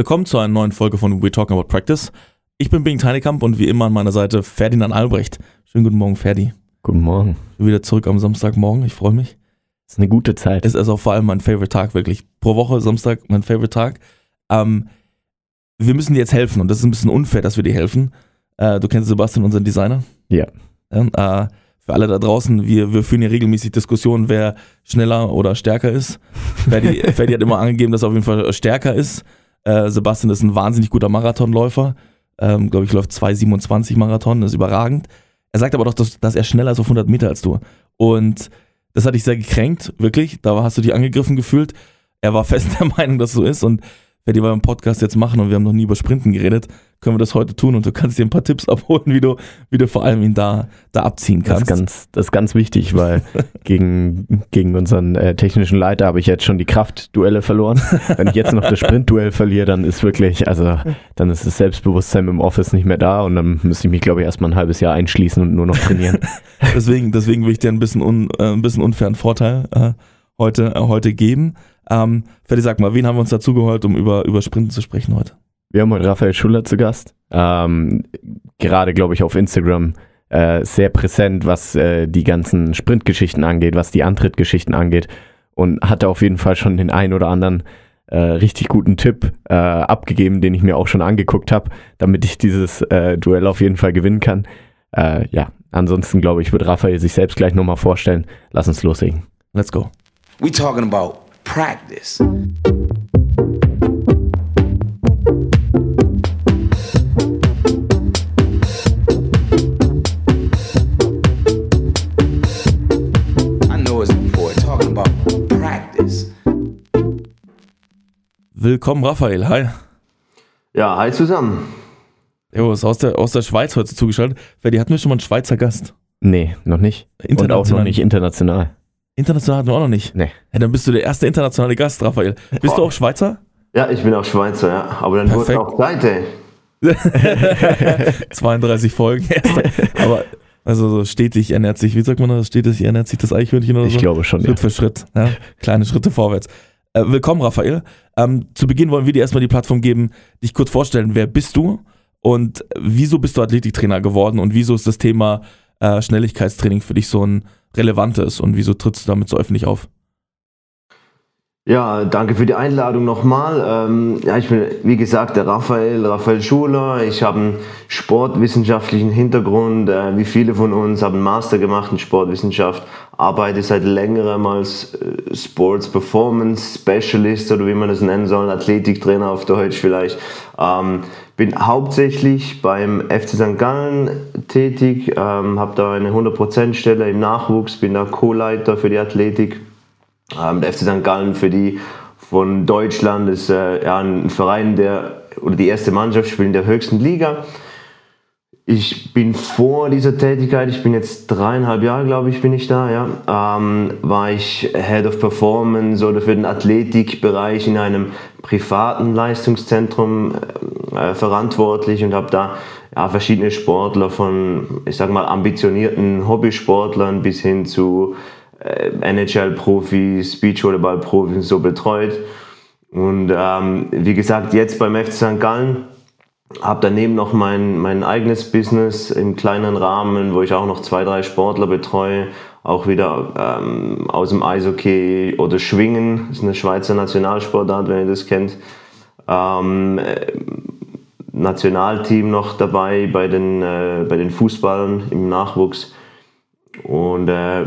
Willkommen zu einer neuen Folge von We Talking About Practice. Ich bin Bing Teinekamp und wie immer an meiner Seite Ferdinand Albrecht. Schönen guten Morgen, Ferdi. Guten Morgen. Ich bin wieder zurück am Samstagmorgen, ich freue mich. Ist eine gute Zeit. Es ist auch vor allem mein Favorite Tag, wirklich. Pro Woche, Samstag, mein Favorite Tag. Ähm, wir müssen dir jetzt helfen und das ist ein bisschen unfair, dass wir dir helfen. Äh, du kennst Sebastian, unseren Designer? Ja. ja äh, für alle da draußen, wir, wir führen hier regelmäßig Diskussionen, wer schneller oder stärker ist. Ferdi, Ferdi hat immer angegeben, dass er auf jeden Fall stärker ist. Äh, Sebastian ist ein wahnsinnig guter Marathonläufer. Ähm, Glaube ich, läuft 2,27 Marathon, ist überragend. Er sagt aber doch, dass, dass er schneller ist auf 100 Meter als du. Und das hat dich sehr gekränkt, wirklich. Da hast du dich angegriffen gefühlt. Er war fest der Meinung, dass so ist. Und wer die beim Podcast jetzt machen und wir haben noch nie über Sprinten geredet, können wir das heute tun und du kannst dir ein paar Tipps abholen, wie du, wie du vor allem ihn da, da abziehen kannst. Das ist ganz, das ist ganz wichtig, weil gegen, gegen unseren äh, technischen Leiter habe ich jetzt schon die Kraftduelle verloren. Wenn ich jetzt noch das Sprintduell verliere, dann ist wirklich, also dann ist das Selbstbewusstsein im Office nicht mehr da und dann müsste ich mich, glaube ich, erstmal ein halbes Jahr einschließen und nur noch trainieren. deswegen, deswegen will ich dir ein bisschen, un, äh, ein bisschen unfairen Vorteil äh, heute, äh, heute geben. Ähm, Ferdi, sag mal, wen haben wir uns dazu geholt, um über, über Sprinten zu sprechen heute? Wir haben heute Raphael Schuller zu Gast. Ähm, gerade, glaube ich, auf Instagram äh, sehr präsent, was äh, die ganzen Sprintgeschichten angeht, was die Antrittgeschichten angeht. Und hatte auf jeden Fall schon den einen oder anderen äh, richtig guten Tipp äh, abgegeben, den ich mir auch schon angeguckt habe, damit ich dieses äh, Duell auf jeden Fall gewinnen kann. Äh, ja, ansonsten glaube ich, wird Raphael sich selbst gleich nochmal vorstellen. Lass uns loslegen. Let's go. We talking about practice. Willkommen, Raphael. Hi. Ja, hi zusammen. Jo, ist aus der, aus der Schweiz heute zugeschaltet. Ferdi, hatten wir schon mal einen Schweizer Gast? Nee, noch nicht. Und auch noch nicht international. International hatten wir auch noch nicht? Nee. Ja, dann bist du der erste internationale Gast, Raphael. Bist oh. du auch Schweizer? Ja, ich bin auch Schweizer, ja. Aber dann wird auch Zeit, ey. 32 Folgen. Aber also so stetig ernährt sich, wie sagt man das? Stetig ernährt sich das Eichhörnchen oder so? Ich glaube schon, Schritt ja. für Schritt. Ja? Kleine Schritte vorwärts. Äh, willkommen, Raphael. Ähm, zu Beginn wollen wir dir erstmal die Plattform geben, dich kurz vorstellen. Wer bist du und wieso bist du Athletiktrainer geworden und wieso ist das Thema äh, Schnelligkeitstraining für dich so ein relevantes und wieso trittst du damit so öffentlich auf? Ja, danke für die Einladung nochmal. Ähm, ja, ich bin, wie gesagt, der Raphael, Raphael Schuler. Ich habe einen sportwissenschaftlichen Hintergrund. Äh, wie viele von uns haben einen Master gemacht in Sportwissenschaft, arbeite seit längerem als äh, Sports Performance Specialist oder wie man das nennen soll, Athletiktrainer auf Deutsch vielleicht. Ähm, bin hauptsächlich beim FC St. Gallen tätig, ähm, habe da eine 100% Stelle im Nachwuchs, bin da Co-Leiter für die Athletik ähm, der FC St. Gallen für die von Deutschland ist äh, ja, ein Verein, der oder die erste Mannschaft spielt in der höchsten Liga. Ich bin vor dieser Tätigkeit, ich bin jetzt dreieinhalb Jahre, glaube ich, bin ich da, ja, ähm, war ich Head of Performance oder für den Athletikbereich in einem privaten Leistungszentrum äh, verantwortlich und habe da ja, verschiedene Sportler von, ich sag mal, ambitionierten Hobbysportlern bis hin zu NHL-Profis, Beachvolleyball-Profis so betreut. Und ähm, wie gesagt, jetzt beim FC St. Gallen habe daneben noch mein, mein eigenes Business im kleinen Rahmen, wo ich auch noch zwei, drei Sportler betreue. Auch wieder ähm, aus dem Eishockey oder Schwingen, das ist eine Schweizer Nationalsportart, wenn ihr das kennt. Ähm, äh, Nationalteam noch dabei bei den, äh, bei den Fußballern im Nachwuchs. Und äh,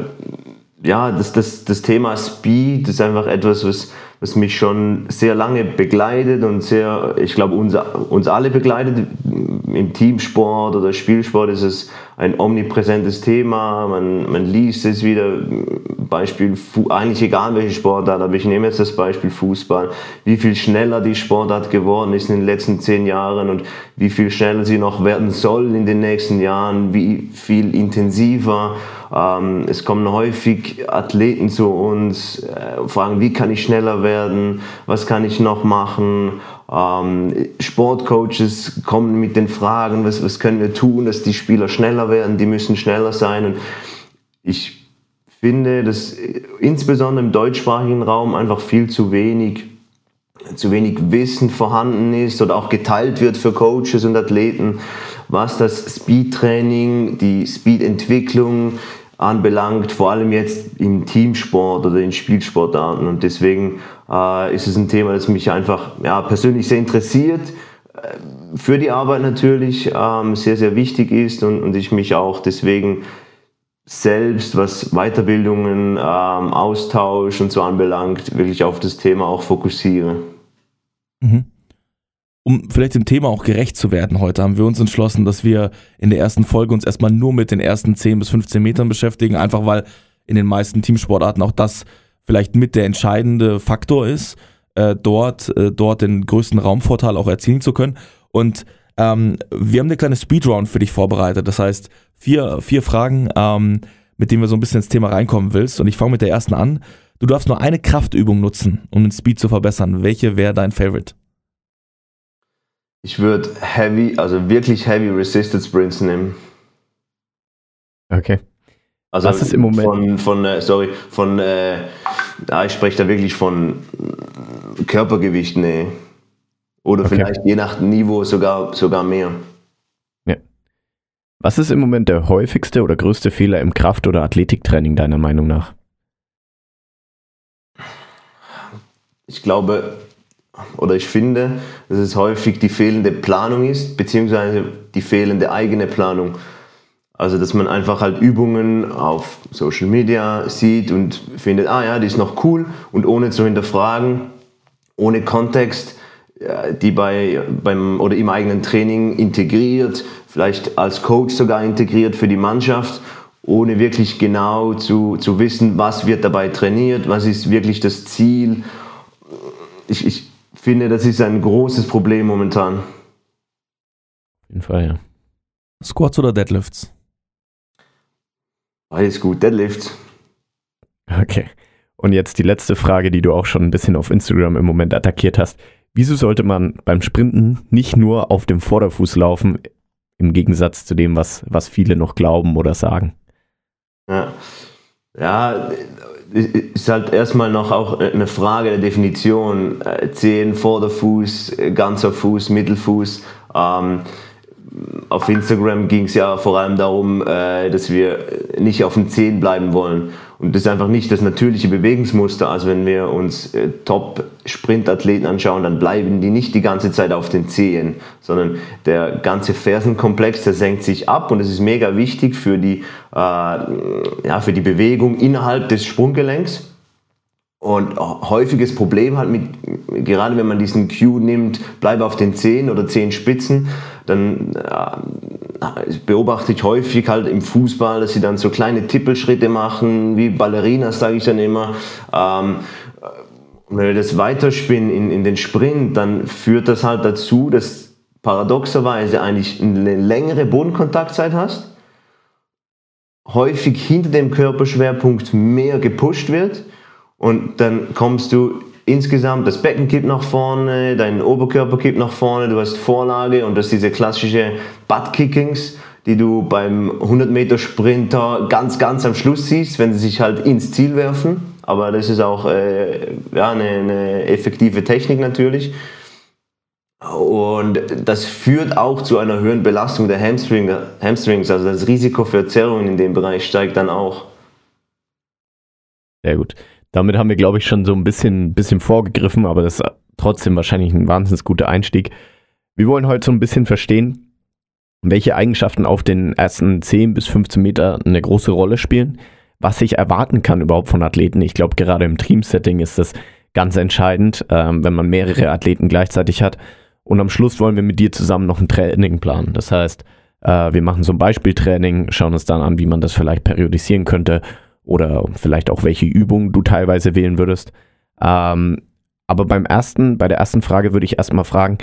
ja, das, das, das Thema Speed ist einfach etwas, was, was mich schon sehr lange begleitet und sehr, ich glaube, uns, uns alle begleitet. Im Teamsport oder Spielsport ist es ein omnipräsentes Thema. Man, man liest es wieder. Beispiel, eigentlich egal welche Sportart, aber ich nehme jetzt das Beispiel Fußball. Wie viel schneller die Sportart geworden ist in den letzten zehn Jahren und wie viel schneller sie noch werden soll in den nächsten Jahren, wie viel intensiver. Ähm, es kommen häufig Athleten zu uns, äh, fragen, wie kann ich schneller werden, was kann ich noch machen. Ähm, Sportcoaches kommen mit den Fragen, was, was können wir tun, dass die Spieler schneller werden, die müssen schneller sein. Und ich finde, dass insbesondere im deutschsprachigen Raum einfach viel zu wenig zu wenig Wissen vorhanden ist oder auch geteilt wird für Coaches und Athleten, was das Speedtraining, die Speedentwicklung anbelangt, vor allem jetzt im Teamsport oder in Spielsportarten. Und deswegen äh, ist es ein Thema, das mich einfach ja, persönlich sehr interessiert, für die Arbeit natürlich ähm, sehr, sehr wichtig ist und, und ich mich auch deswegen selbst, was Weiterbildungen, ähm, Austausch und so anbelangt, wirklich auf das Thema auch fokussiere. Mhm. Um vielleicht dem Thema auch gerecht zu werden heute, haben wir uns entschlossen, dass wir in der ersten Folge uns erstmal nur mit den ersten 10 bis 15 Metern beschäftigen, einfach weil in den meisten Teamsportarten auch das vielleicht mit der entscheidende Faktor ist, äh, dort, äh, dort den größten Raumvorteil auch erzielen zu können. Und ähm, wir haben eine kleine Speedround für dich vorbereitet. Das heißt, vier, vier Fragen, ähm, mit denen wir so ein bisschen ins Thema reinkommen willst. Und ich fange mit der ersten an. Du darfst nur eine Kraftübung nutzen, um den Speed zu verbessern. Welche wäre dein Favorite? Ich würde Heavy, also wirklich Heavy Resisted Sprints nehmen. Okay. Also Was ist im Moment? Von, von äh, sorry, von, äh, ich spreche da wirklich von Körpergewicht, nee. Oder Okay. vielleicht je nach Niveau sogar, sogar mehr. Was ist im Moment der häufigste oder größte Fehler im Kraft- oder Athletiktraining deiner Meinung nach? Ich glaube, oder ich finde, dass es häufig die fehlende Planung ist, beziehungsweise die fehlende eigene Planung. Also, dass man einfach halt Übungen auf Social Media sieht und findet, ah ja, die ist noch cool und ohne zu hinterfragen, ohne Kontext, ja, die bei, beim oder im eigenen Training integriert, vielleicht als Coach sogar integriert für die Mannschaft, ohne wirklich genau zu, zu wissen, was wird dabei trainiert, was ist wirklich das Ziel. Ich, ich finde, das ist ein großes Problem momentan. Auf jeden Fall, ja. Squats oder Deadlifts? Alles gut, Deadlift. Okay. Und jetzt die letzte Frage, die du auch schon ein bisschen auf Instagram im Moment attackiert hast. Wieso sollte man beim Sprinten nicht nur auf dem Vorderfuß laufen, im Gegensatz zu dem, was, was viele noch glauben oder sagen? Ja, ja ist halt erstmal noch auch eine Frage der Definition. Äh, Zehen, Vorderfuß, äh, ganzer Fuß, Mittelfuß. Ähm, auf Instagram ging es ja vor allem darum, äh, dass wir nicht auf den Zehen bleiben wollen. Und das ist einfach nicht das natürliche Bewegungsmuster. Also wenn wir uns äh, Top-Sprintathleten anschauen, dann bleiben die nicht die ganze Zeit auf den Zehen, sondern der ganze Fersenkomplex, der senkt sich ab und das ist mega wichtig für die, äh, ja, für die Bewegung innerhalb des Sprunggelenks. Und häufiges Problem halt mit, gerade wenn man diesen Cue nimmt, bleib auf den Zehen oder Zehenspitzen, dann äh, beobachte ich häufig halt im Fußball, dass sie dann so kleine Tippelschritte machen, wie Ballerinas, sage ich dann immer. Ähm, wenn wir das weiterspinnen in, in den Sprint, dann führt das halt dazu, dass paradoxerweise eigentlich eine längere Bodenkontaktzeit hast, häufig hinter dem Körperschwerpunkt mehr gepusht wird und dann kommst du insgesamt, das Becken kippt nach vorne, dein Oberkörper kippt nach vorne, du hast Vorlage und das diese klassische Butt-Kickings, die du beim 100 Meter Sprinter ganz, ganz am Schluss siehst, wenn sie sich halt ins Ziel werfen. Aber das ist auch äh, ja, eine, eine effektive Technik natürlich. Und das führt auch zu einer höheren Belastung der Hamstring, Hamstrings. Also das Risiko für Zerrungen in dem Bereich steigt dann auch. Sehr gut. Damit haben wir, glaube ich, schon so ein bisschen, bisschen vorgegriffen, aber das ist trotzdem wahrscheinlich ein wahnsinnig guter Einstieg. Wir wollen heute so ein bisschen verstehen, welche Eigenschaften auf den ersten 10 bis 15 Meter eine große Rolle spielen, was ich erwarten kann überhaupt von Athleten. Ich glaube, gerade im Teamsetting ist das ganz entscheidend, ähm, wenn man mehrere Athleten gleichzeitig hat. Und am Schluss wollen wir mit dir zusammen noch ein Training planen. Das heißt, äh, wir machen so ein Beispieltraining, schauen uns dann an, wie man das vielleicht periodisieren könnte oder vielleicht auch welche Übungen du teilweise wählen würdest. Ähm, aber beim ersten, bei der ersten Frage würde ich erstmal fragen,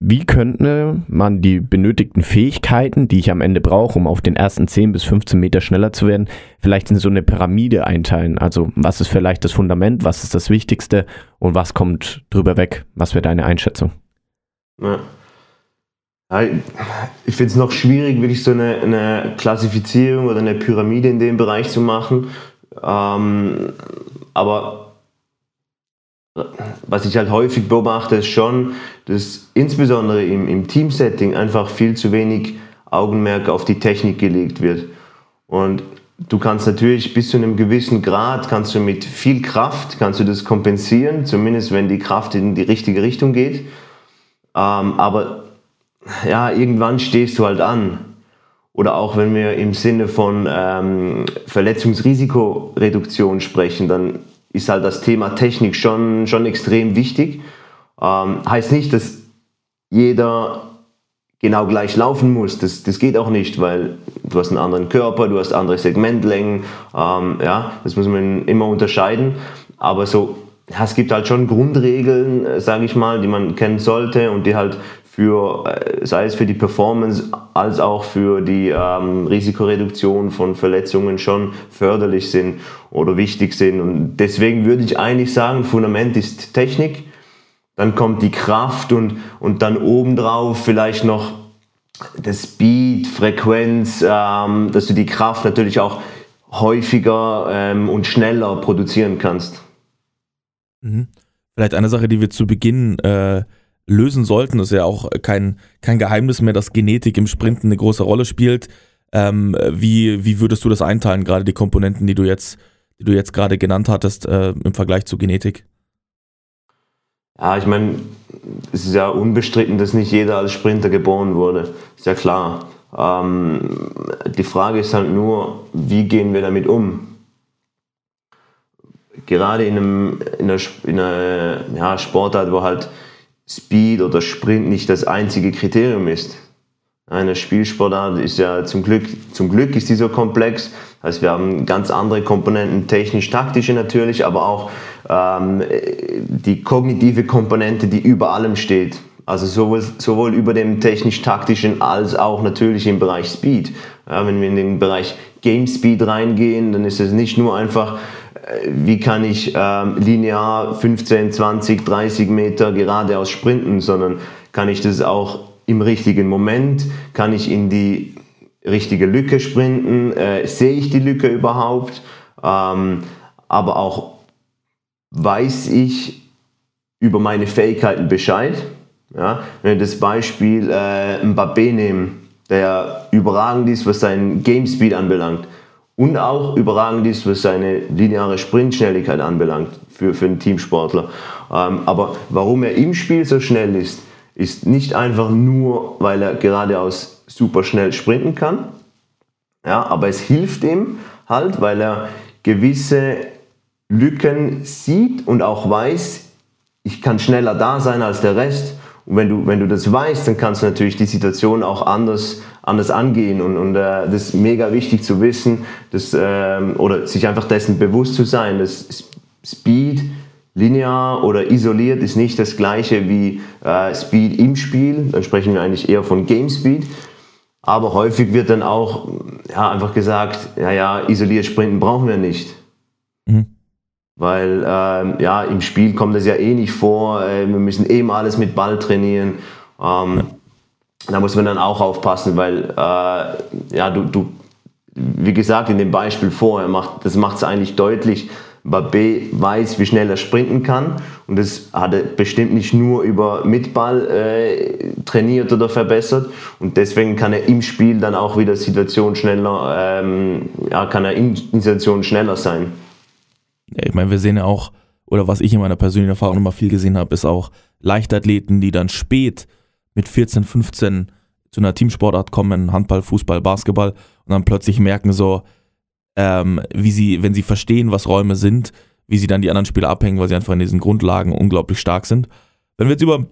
wie könnte man die benötigten Fähigkeiten, die ich am Ende brauche, um auf den ersten 10 bis 15 Meter schneller zu werden, vielleicht in so eine Pyramide einteilen? Also was ist vielleicht das Fundament, was ist das Wichtigste und was kommt drüber weg? Was wäre deine Einschätzung? Ja. Ich finde es noch schwierig, wirklich so eine, eine, Klassifizierung oder eine Pyramide in dem Bereich zu machen. Ähm, aber was ich halt häufig beobachte, ist schon, dass insbesondere im, im Teamsetting einfach viel zu wenig Augenmerk auf die Technik gelegt wird. Und du kannst natürlich bis zu einem gewissen Grad, kannst du mit viel Kraft, kannst du das kompensieren, zumindest wenn die Kraft in die richtige Richtung geht. Ähm, aber ja, irgendwann stehst du halt an. Oder auch wenn wir im Sinne von ähm, Verletzungsrisikoreduktion sprechen, dann ist halt das Thema Technik schon, schon extrem wichtig. Ähm, heißt nicht, dass jeder genau gleich laufen muss. Das, das geht auch nicht, weil du hast einen anderen Körper, du hast andere Segmentlängen. Ähm, ja, das muss man immer unterscheiden. Aber so, ja, es gibt halt schon Grundregeln, äh, sage ich mal, die man kennen sollte und die halt für, äh, sei es für die Performance als auch für die ähm, Risikoreduktion von Verletzungen schon förderlich sind oder wichtig sind. Und deswegen würde ich eigentlich sagen, Fundament ist Technik, dann kommt die Kraft und, und dann obendrauf vielleicht noch der Speed, Frequenz, ähm, dass du die Kraft natürlich auch häufiger ähm, und schneller produzieren kannst. Mhm. Vielleicht eine Sache, die wir zu Beginn äh, lösen sollten. Das ist ja auch kein, kein Geheimnis mehr, dass Genetik im Sprinten eine große Rolle spielt. Ähm, wie, wie würdest du das einteilen, gerade die Komponenten, die du jetzt, die du jetzt gerade genannt hattest, äh, im Vergleich zu Genetik? Ja, ich meine, es ist ja unbestritten, dass nicht jeder als Sprinter geboren wurde. Ist ja klar. Ähm, die Frage ist halt nur, wie gehen wir damit um? Gerade in, einem, in einer, in einer ja, Sportart, wo halt Speed oder Sprint nicht das einzige Kriterium ist. Eine Spielsportart ist ja zum Glück, zum Glück ist die so komplex. Also wir haben ganz andere Komponenten, technisch-taktische natürlich, aber auch ähm, die kognitive Komponente, die über allem steht. Also sowohl, sowohl über dem technisch-taktischen als auch natürlich im Bereich Speed. Ja, wenn wir in den Bereich Game Speed reingehen, dann ist es nicht nur einfach wie kann ich ähm, linear 15, 20, 30 Meter geradeaus sprinten, sondern kann ich das auch im richtigen Moment, kann ich in die richtige Lücke sprinten, äh, sehe ich die Lücke überhaupt, ähm, aber auch weiß ich über meine Fähigkeiten Bescheid. Ja? Wenn wir das Beispiel äh, Mbappé nehmen, der überragend ist, was seinen Game Speed anbelangt, und auch überragend ist, was seine lineare Sprintschnelligkeit anbelangt für, für einen Teamsportler. Ähm, aber warum er im Spiel so schnell ist, ist nicht einfach nur, weil er geradeaus super schnell sprinten kann, ja, aber es hilft ihm halt, weil er gewisse Lücken sieht und auch weiß, ich kann schneller da sein als der Rest. Und wenn du, wenn du das weißt, dann kannst du natürlich die Situation auch anders anders angehen. Und, und äh, das ist mega wichtig zu wissen, dass, ähm, oder sich einfach dessen bewusst zu sein, dass Speed linear oder isoliert ist nicht das gleiche wie äh, Speed im Spiel. Dann sprechen wir eigentlich eher von Game Speed. Aber häufig wird dann auch ja, einfach gesagt, ja, ja, isoliert sprinten brauchen wir nicht. Mhm. Weil ähm, ja, im Spiel kommt das ja eh nicht vor. Äh, wir müssen eben alles mit Ball trainieren. Ähm, ja da muss man dann auch aufpassen, weil äh, ja, du, du, wie gesagt, in dem Beispiel vorher, macht, das macht es eigentlich deutlich, Babé weiß, wie schnell er sprinten kann und das hat er bestimmt nicht nur über Mitball äh, trainiert oder verbessert und deswegen kann er im Spiel dann auch wieder Situation schneller, ähm, ja, kann er in Situation schneller sein. Ich meine, wir sehen ja auch, oder was ich in meiner persönlichen Erfahrung immer viel gesehen habe, ist auch Leichtathleten, die dann spät mit 14, 15 zu einer Teamsportart kommen, Handball, Fußball, Basketball, und dann plötzlich merken so, ähm, wie sie, wenn sie verstehen, was Räume sind, wie sie dann die anderen Spieler abhängen, weil sie einfach in diesen Grundlagen unglaublich stark sind. Wenn wir jetzt über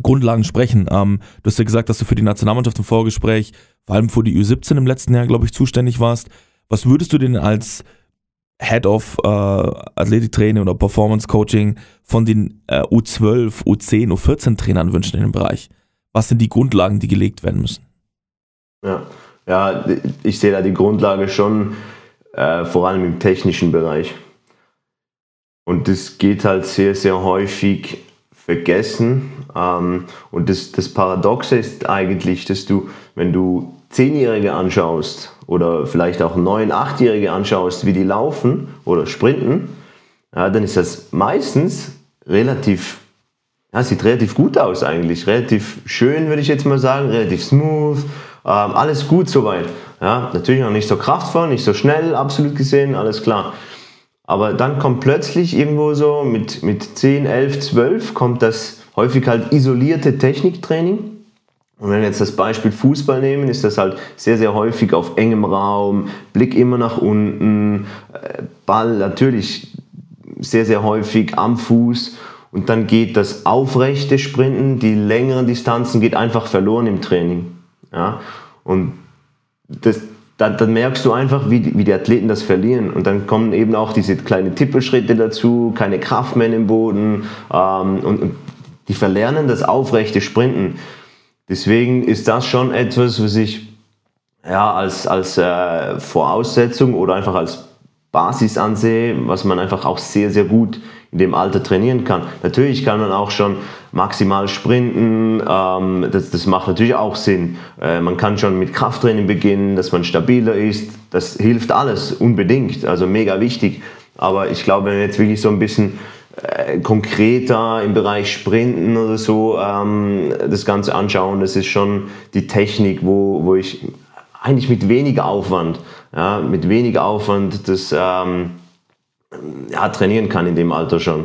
Grundlagen sprechen, ähm, du hast ja gesagt, dass du für die Nationalmannschaft im Vorgespräch, vor allem für die U17 im letzten Jahr, glaube ich, zuständig warst. Was würdest du denn als Head of äh, Athletiktraining oder Performance Coaching von den äh, U12, U10, U14 Trainern wünschen in dem Bereich? was sind die Grundlagen, die gelegt werden müssen? Ja, ja ich sehe da die Grundlage schon äh, vor allem im technischen Bereich. Und das geht halt sehr, sehr häufig vergessen. Ähm, und das, das Paradoxe ist eigentlich, dass du, wenn du Zehnjährige anschaust oder vielleicht auch Neun-, Achtjährige anschaust, wie die laufen oder sprinten, ja, dann ist das meistens relativ, ja, sieht relativ gut aus eigentlich. Relativ schön, würde ich jetzt mal sagen, relativ smooth. Ähm, alles gut soweit. Ja, natürlich noch nicht so kraftvoll, nicht so schnell, absolut gesehen, alles klar. Aber dann kommt plötzlich irgendwo so mit, mit 10, 11, 12 kommt das häufig halt isolierte Techniktraining. Und wenn wir jetzt das Beispiel Fußball nehmen, ist das halt sehr, sehr häufig auf engem Raum, Blick immer nach unten, äh, Ball natürlich sehr, sehr häufig am Fuß. Und dann geht das aufrechte Sprinten, die längeren Distanzen geht einfach verloren im Training. Ja? Und das, dann, dann, merkst du einfach, wie die, wie die Athleten das verlieren. Und dann kommen eben auch diese kleinen Tippelschritte dazu, keine Kraft mehr im Boden. Ähm, und, und, die verlernen das aufrechte Sprinten. Deswegen ist das schon etwas, was ich ja, als, als äh, Voraussetzung oder einfach als Basis ansehe, was man einfach auch sehr, sehr gut in dem Alter trainieren kann. Natürlich kann man auch schon maximal sprinten, ähm, das, das macht natürlich auch Sinn. Äh, man kann schon mit Krafttraining beginnen, dass man stabiler ist, das hilft alles unbedingt, also mega wichtig. Aber ich glaube, wenn wir jetzt wirklich so ein bisschen konkreter im Bereich Sprinten oder so ähm, das Ganze anschauen, das ist schon die Technik, wo, wo ich eigentlich mit weniger Aufwand, ja, mit weniger Aufwand das ähm, ja, trainieren kann in dem Alter schon.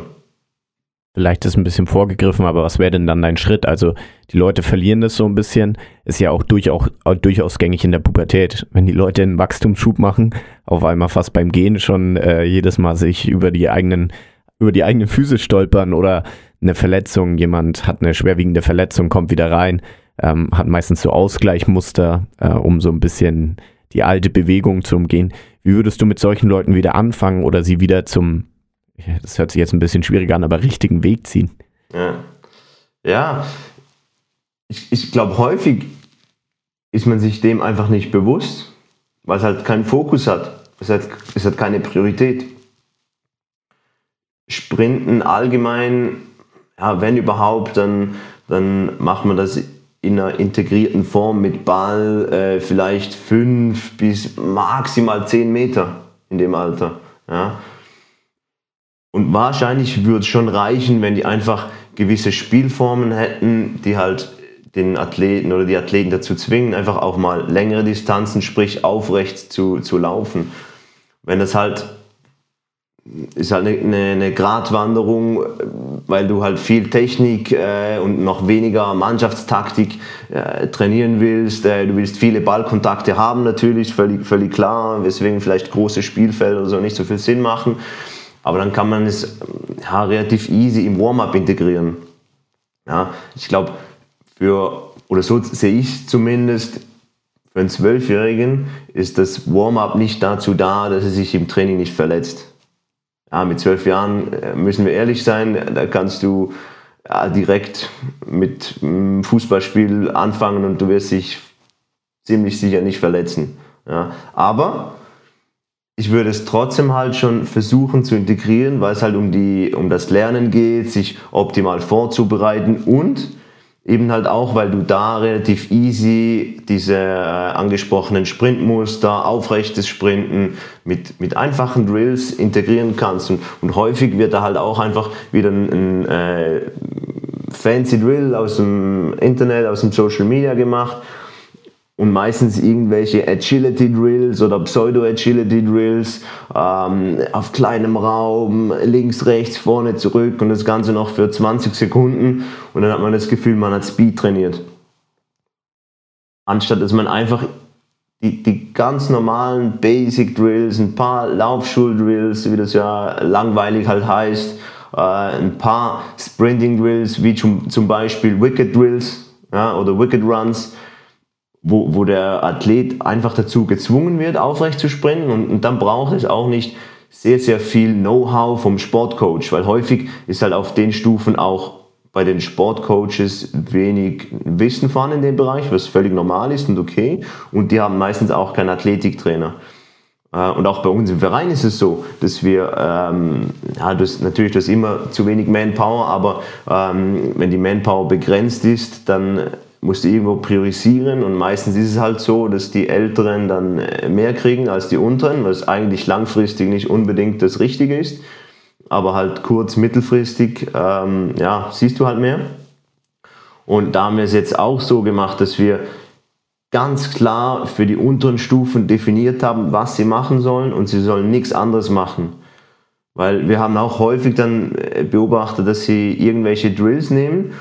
Vielleicht ist ein bisschen vorgegriffen, aber was wäre denn dann dein Schritt? Also die Leute verlieren das so ein bisschen, ist ja auch, durchaus, auch durchaus gängig in der Pubertät. Wenn die Leute einen Wachstumsschub machen, auf einmal fast beim Gehen schon äh, jedes Mal sich über die eigenen, über die eigenen Füße stolpern oder eine Verletzung, jemand hat eine schwerwiegende Verletzung, kommt wieder rein, ähm, hat meistens so Ausgleichmuster, äh, um so ein bisschen die alte Bewegung zu umgehen. Wie würdest du mit solchen Leuten wieder anfangen oder sie wieder zum das hört sich jetzt ein bisschen schwieriger an, aber richtigen Weg ziehen. Ja, ja. ich, ich glaube, häufig ist man sich dem einfach nicht bewusst, weil es halt keinen Fokus hat. Es hat, es hat keine Priorität. Sprinten allgemein, ja, wenn überhaupt, dann, dann macht man das in einer integrierten Form mit Ball, äh, vielleicht fünf bis maximal zehn Meter in dem Alter. Ja. Und wahrscheinlich würde es schon reichen, wenn die einfach gewisse Spielformen hätten, die halt den Athleten oder die Athleten dazu zwingen, einfach auch mal längere Distanzen, sprich aufrecht zu, zu laufen. Wenn das halt ist halt eine, eine, Gratwanderung, weil du halt viel Technik äh, und noch weniger Mannschaftstaktik äh, trainieren willst. Äh, du willst viele Ballkontakte haben natürlich, völlig, völlig klar, weswegen vielleicht große Spielfelder oder so nicht so viel Sinn machen. Aber dann kann man es ja, relativ easy im Warm-up integrieren. Ja, ich glaube, für, oder so sehe ich zumindest, für einen Zwölfjährigen ist das Warm-up nicht dazu da, dass er sich im Training nicht verletzt. Ja, mit zwölf Jahren äh, müssen wir ehrlich sein, da kannst du ja, direkt mit einem Fußballspiel anfangen und du wirst dich ziemlich sicher nicht verletzen. Ja, aber ich würde es trotzdem halt schon versuchen zu integrieren, weil es halt um, die, um das Lernen geht, sich optimal vorzubereiten und eben halt auch, weil du da relativ easy diese äh, angesprochenen Sprintmuster, aufrechtes Sprinten mit, mit einfachen Drills integrieren kannst. Und, und häufig wird da halt auch einfach wieder ein, ein äh, fancy Drill aus dem Internet, aus dem Social Media gemacht und meistens irgendwelche Agility Drills oder Pseudo-Agility Drills ähm, auf kleinem Raum, links, rechts, vorne, zurück und das Ganze noch für 20 Sekunden und dann hat man das Gefühl, man hat Speed trainiert. Anstatt dass man einfach die, die ganz normalen Basic Drills, ein paar Laufschul-Drills, wie das ja langweilig halt heißt, äh, ein paar Sprinting Drills, wie zum, zum Beispiel Wicked Drills ja, oder Wicked Runs, wo, wo der Athlet einfach dazu gezwungen wird, aufrecht zu springen und, und dann braucht es auch nicht sehr, sehr viel Know-how vom Sportcoach, weil häufig ist halt auf den Stufen auch bei den Sportcoaches wenig Wissen vorhanden in dem Bereich, was völlig normal ist und okay. Und die haben meistens auch keinen Athletiktrainer. Äh, und auch bei uns im Verein ist es so, dass wir, ähm, ja, das, natürlich das immer zu wenig Manpower, aber ähm, wenn die Manpower begrenzt ist, dann musst du irgendwo priorisieren und meistens ist es halt so, dass die Älteren dann äh, mehr kriegen als die Unteren, was eigentlich langfristig nicht unbedingt das Richtige ist. aber halt kurz, mittelfristig, ähm, ja, siehst du halt mehr. Und da haben wir es jetzt auch so gemacht, dass wir ganz klar für die unteren Stufen definiert haben, was sie machen sollen und sie sollen nichts anderes machen. Weil wir haben auch häufig dann äh, beobachtet, dass sie irgendwelche Drills nehmen,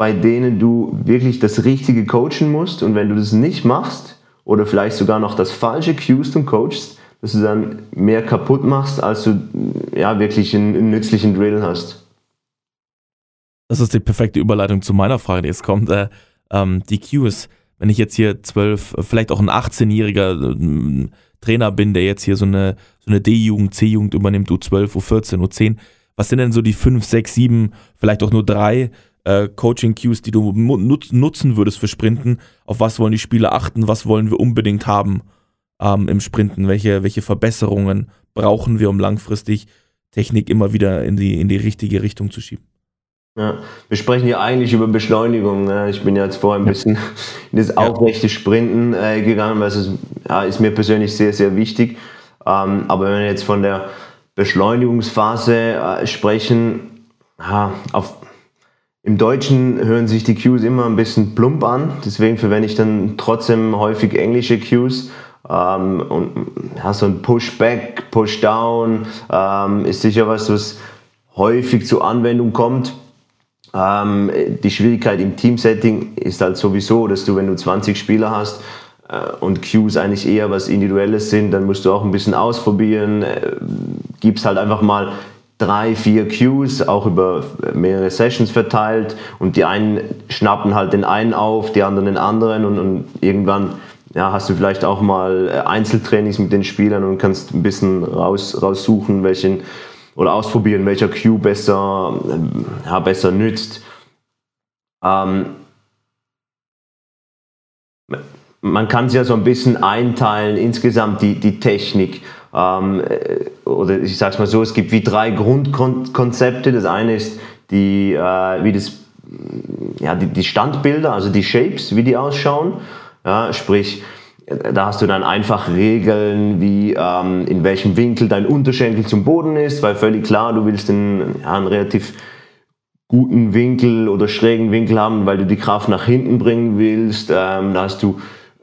bei denen du wirklich das Richtige coachen musst und wenn du das nicht machst oder vielleicht sogar noch das Falsche cuest und coachst, dass du dann mehr kaputt machst, als du ja, wirklich einen, einen nützlichen Drill hast. Das ist die perfekte Überleitung zu meiner Frage, die jetzt kommt. Äh, ähm, die Cues, wenn ich jetzt hier zwölf, vielleicht auch ein 18-jähriger äh, Trainer bin, der jetzt hier so eine, so eine D-Jugend, C-Jugend übernimmt, U12, U14, U10, was sind denn so die fünf, sechs, sieben, vielleicht auch nur drei äh, Coaching-Cues, die du nut nutzen würdest für Sprinten? Auf was wollen die Spieler achten? Was wollen wir unbedingt haben ähm, im Sprinten? Welche, welche Verbesserungen brauchen wir, um langfristig Technik immer wieder in die, in die richtige Richtung zu schieben? Ja, wir sprechen ja eigentlich über Beschleunigung. Ne? Ich bin ja jetzt vorher ein bisschen in das aufrechte Sprinten äh, gegangen, weil es ist, ja, ist mir persönlich sehr, sehr wichtig. Ähm, aber wenn wir jetzt von der Beschleunigungsphase äh, sprechen, ja, auf, im Deutschen hören sich die Cues immer ein bisschen plump an. Deswegen verwende ich dann trotzdem häufig englische Cues. Ähm, und ja, so ein Push-Back, Push-Down ähm, ist sicher was, was häufig zur Anwendung kommt. Ähm, die Schwierigkeit im Teamsetting ist halt sowieso, dass du, wenn du 20 Spieler hast äh, und Cues eigentlich eher was Individuelles sind, dann musst du auch ein bisschen ausprobieren. Äh, gibst halt einfach mal drei, vier Cues, auch über mehrere Sessions verteilt und die einen schnappen halt den einen auf, die anderen den anderen und, und irgendwann ja, hast du vielleicht auch mal äh, Einzeltrainings mit den Spielern und kannst ein bisschen raus, raussuchen, welchen oder ausprobieren, welcher Cue besser, ja, besser nützt. Ähm, man kann es ja so ein bisschen einteilen, insgesamt die, die Technik. Ähm, äh, oder ich sage es mal so, es gibt wie drei Grundkonzepte. Das eine ist die, äh, wie das, ja, die, die Standbilder, also die Shapes, wie die ausschauen. Ja, sprich, da hast du dann einfach Regeln, wie ähm, in welchem Winkel dein Unterschenkel zum Boden ist, weil völlig klar, du willst einen, ja, einen relativ guten Winkel oder schrägen Winkel haben, weil du die Kraft nach hinten bringen willst. Ähm, da hast du,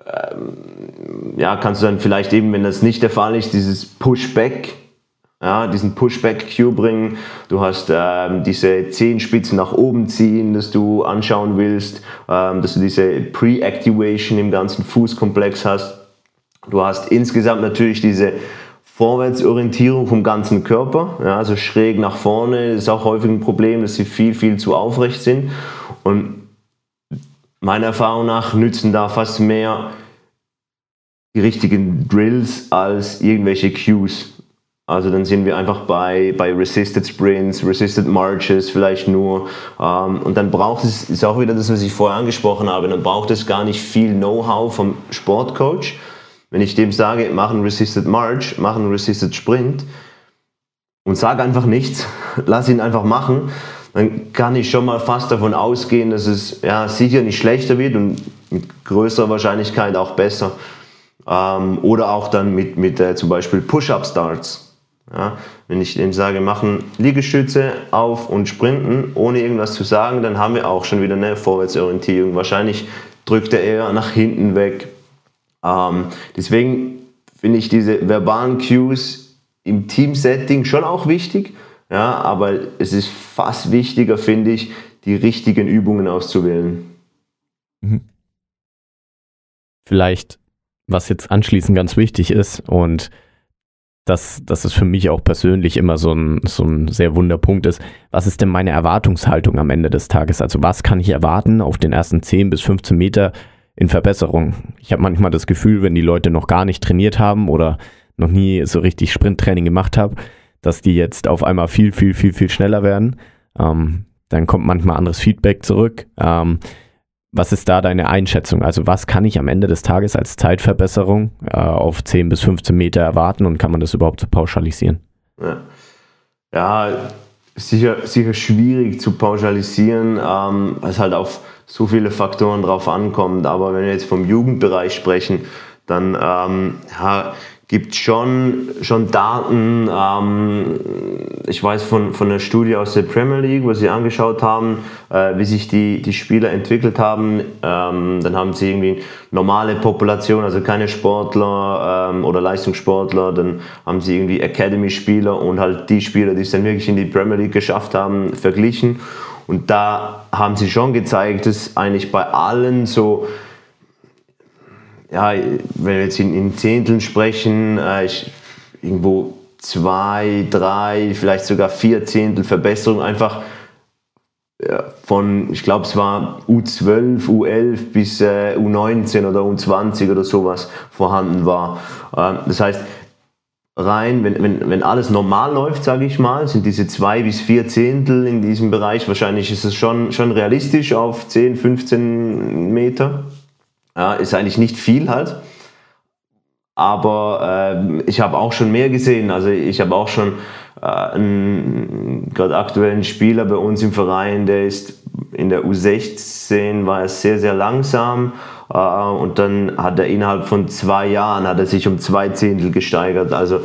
ähm, ja, kannst du dann vielleicht eben, wenn das nicht der Fall ist, dieses Pushback ja, diesen Pushback-Cue bringen. Du hast ähm, diese Zehenspitzen nach oben ziehen, das du anschauen willst, ähm, dass du diese Pre-Activation im ganzen Fußkomplex hast. Du hast insgesamt natürlich diese Vorwärtsorientierung vom ganzen Körper, ja, also schräg nach vorne. Ist auch häufig ein Problem, dass sie viel, viel zu aufrecht sind. Und meiner Erfahrung nach nützen da fast mehr die richtigen Drills als irgendwelche Cues. Also dann sind wir einfach bei, bei Resisted Sprints, Resisted Marches vielleicht nur. Ähm, und dann braucht es, ist auch wieder das, was ich vorher angesprochen habe, dann braucht es gar nicht viel Know-how vom Sportcoach. Wenn ich dem sage, mach einen Resisted March, mach einen Resisted Sprint und sage einfach nichts, lass ihn einfach machen, dann kann ich schon mal fast davon ausgehen, dass es ja, sicher nicht schlechter wird und mit größerer Wahrscheinlichkeit auch besser. Ähm, oder auch dann mit, mit äh, zum Beispiel Push-Up-Starts ja, wenn ich dem sage, machen Liegestütze auf und sprinten, ohne irgendwas zu sagen, dann haben wir auch schon wieder eine Vorwärtsorientierung. Wahrscheinlich drückt er eher nach hinten weg. Ähm, deswegen finde ich diese verbalen Cues im Teamsetting schon auch wichtig, ja, aber es ist fast wichtiger, finde ich, die richtigen Übungen auszuwählen. Mhm. Vielleicht, was jetzt anschließend ganz wichtig ist und dass, dass es für mich auch persönlich immer so ein, so ein sehr Wunderpunkt ist. Was ist denn meine Erwartungshaltung am Ende des Tages? Also was kann ich erwarten auf den ersten 10 bis 15 Meter in Verbesserung? Ich habe manchmal das Gefühl, wenn die Leute noch gar nicht trainiert haben oder noch nie so richtig Sprinttraining gemacht haben, dass die jetzt auf einmal viel, viel, viel, viel schneller werden. Ähm, dann kommt manchmal anderes Feedback zurück. Ähm, was ist da deine Einschätzung? Also was kann ich am Ende des Tages als Zeitverbesserung äh, auf 10 bis 15 Meter erwarten und kann man das überhaupt so pauschalisieren? Ja, ja sicher, sicher schwierig zu pauschalisieren, ähm, weil es halt auf so viele Faktoren drauf ankommt. Aber wenn wir jetzt vom Jugendbereich sprechen, dann ähm, ja, gibt schon, schon Daten. Ähm, ich weiß von, von einer Studie aus der Premier League, wo sie angeschaut haben, äh, wie sich die, die Spieler entwickelt haben. Ähm, dann haben sie irgendwie normale Population, also keine Sportler ähm, oder Leistungssportler. Dann haben sie irgendwie Academy-Spieler und halt die Spieler, die es dann wirklich in die Premier League geschafft haben, verglichen. Und da haben sie schon gezeigt, dass eigentlich bei allen so ja, wenn wir jetzt in, in Zehnteln sprechen, äh, ich, irgendwo zwei, drei, vielleicht sogar vier Zehntel Verbesserung einfach ja, von, ich glaube, es war U12, U11 bis äh, U19 oder U20 oder sowas vorhanden war. Ähm, das heißt, rein, wenn, wenn, wenn alles normal läuft, sage ich mal, sind diese zwei bis vier Zehntel in diesem Bereich, wahrscheinlich ist es schon, schon realistisch auf 10, 15 Meter. Ja, ist eigentlich nicht viel halt. Aber äh, ich habe auch schon mehr gesehen. Also ich habe auch schon äh, einen gerade aktuellen Spieler bei uns im Verein, der ist in der U16 war er sehr, sehr langsam äh, und dann hat er innerhalb von zwei Jahren hat er sich um zwei Zehntel gesteigert. Also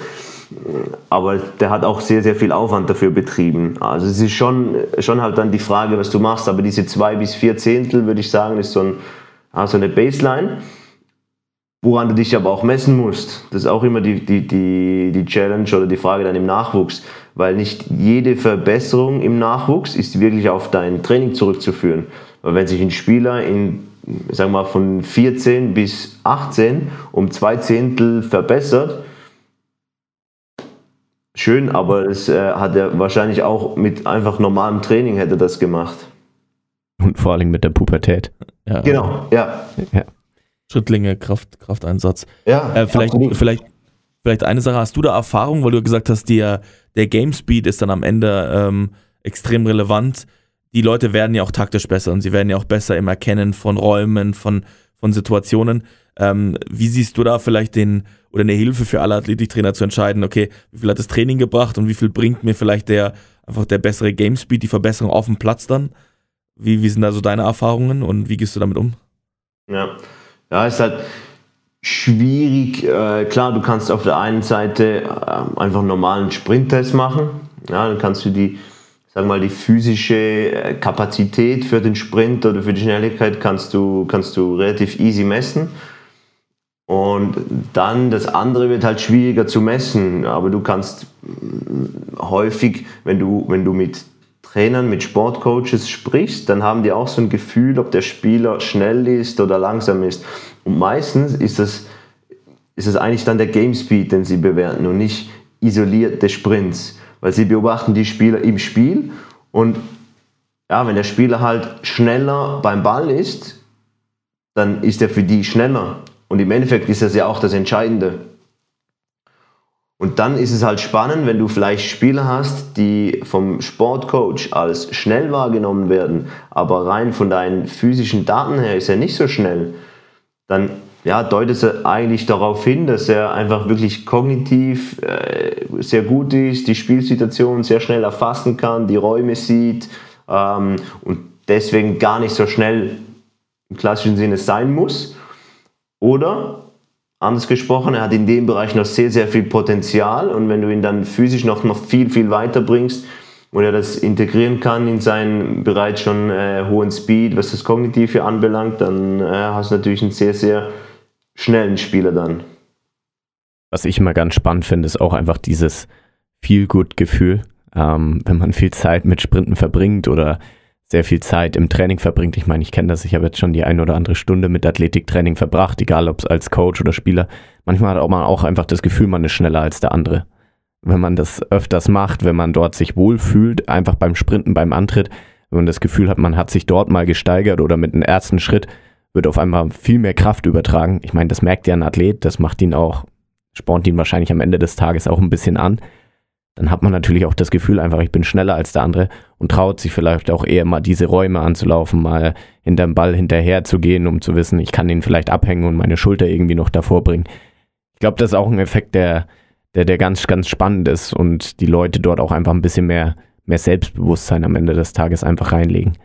aber der hat auch sehr, sehr viel Aufwand dafür betrieben. Also es ist schon, schon halt dann die Frage, was du machst, aber diese zwei bis vier Zehntel, würde ich sagen, ist so ein also eine Baseline, woran du dich aber auch messen musst. Das ist auch immer die, die, die, die Challenge oder die Frage dann im Nachwuchs, weil nicht jede Verbesserung im Nachwuchs ist wirklich auf dein Training zurückzuführen. Weil wenn sich ein Spieler in, sagen wir mal, von 14 bis 18 um zwei Zehntel verbessert, schön, aber es äh, hat er wahrscheinlich auch mit einfach normalem Training hätte das gemacht. Und vor allem mit der Pubertät. Ja. Genau, ja. ja. Schrittlinge, Kraft, Krafteinsatz. Ja, äh, vielleicht, vielleicht, vielleicht eine Sache, hast du da Erfahrung, weil du gesagt hast, der, der Game Speed ist dann am Ende ähm, extrem relevant. Die Leute werden ja auch taktisch besser und sie werden ja auch besser im Erkennen von Räumen, von, von Situationen. Ähm, wie siehst du da vielleicht den oder eine Hilfe für alle Athletiktrainer zu entscheiden, okay, wie viel hat das Training gebracht und wie viel bringt mir vielleicht der einfach der bessere Game Speed, die Verbesserung auf dem Platz dann? Wie, wie sind da so deine Erfahrungen und wie gehst du damit um? Ja, ja ist halt schwierig. Äh, klar, du kannst auf der einen Seite äh, einfach einen normalen Sprinttest machen. Ja, dann kannst du die, sag mal, die physische äh, Kapazität für den Sprint oder für die Schnelligkeit kannst du, kannst du relativ easy messen. Und dann das andere wird halt schwieriger zu messen, aber du kannst mm, häufig, wenn du, wenn du mit Trainern, mit Sportcoaches sprichst, dann haben die auch so ein Gefühl, ob der Spieler schnell ist oder langsam ist. Und meistens ist es, ist eigentlich dann der Game Speed, den sie bewerten und nicht isolierte Sprints, weil sie beobachten die Spieler im Spiel und ja, wenn der Spieler halt schneller beim Ball ist, dann ist er für die schneller. Und im Endeffekt ist das ja auch das Entscheidende. Und dann ist es halt spannend, wenn du vielleicht Spieler hast, die vom Sportcoach als schnell wahrgenommen werden, aber rein von deinen physischen Daten her ist er nicht so schnell. Dann ja, deutet es eigentlich darauf hin, dass er einfach wirklich kognitiv äh, sehr gut ist, die Spielsituation sehr schnell erfassen kann, die Räume sieht ähm, und deswegen gar nicht so schnell im klassischen Sinne sein muss. Oder Anders gesprochen, er hat in dem Bereich noch sehr, sehr viel Potenzial und wenn du ihn dann physisch noch, noch viel, viel weiter bringst und er das integrieren kann in seinen bereits schon äh, hohen Speed, was das Kognitive anbelangt, dann äh, hast du natürlich einen sehr, sehr schnellen Spieler dann. Was ich immer ganz spannend finde, ist auch einfach dieses Feel-Good-Gefühl, ähm, wenn man viel Zeit mit Sprinten verbringt oder sehr viel Zeit im Training verbringt. Ich meine, ich kenne das, ich habe jetzt schon die eine oder andere Stunde mit Athletiktraining verbracht, egal ob es als Coach oder Spieler. Manchmal hat man auch einfach das Gefühl, man ist schneller als der andere. Wenn man das öfters macht, wenn man dort sich wohlfühlt, einfach beim Sprinten, beim Antritt, wenn man das Gefühl hat, man hat sich dort mal gesteigert oder mit einem ersten Schritt wird auf einmal viel mehr Kraft übertragen. Ich meine, das merkt ja ein Athlet, das macht ihn auch, spornt ihn wahrscheinlich am Ende des Tages auch ein bisschen an dann hat man natürlich auch das Gefühl einfach, ich bin schneller als der andere und traut sich vielleicht auch eher mal diese Räume anzulaufen, mal hinterm Ball hinterher zu gehen, um zu wissen, ich kann ihn vielleicht abhängen und meine Schulter irgendwie noch davor bringen. Ich glaube, das ist auch ein Effekt, der, der, der ganz, ganz spannend ist und die Leute dort auch einfach ein bisschen mehr, mehr Selbstbewusstsein am Ende des Tages einfach reinlegen.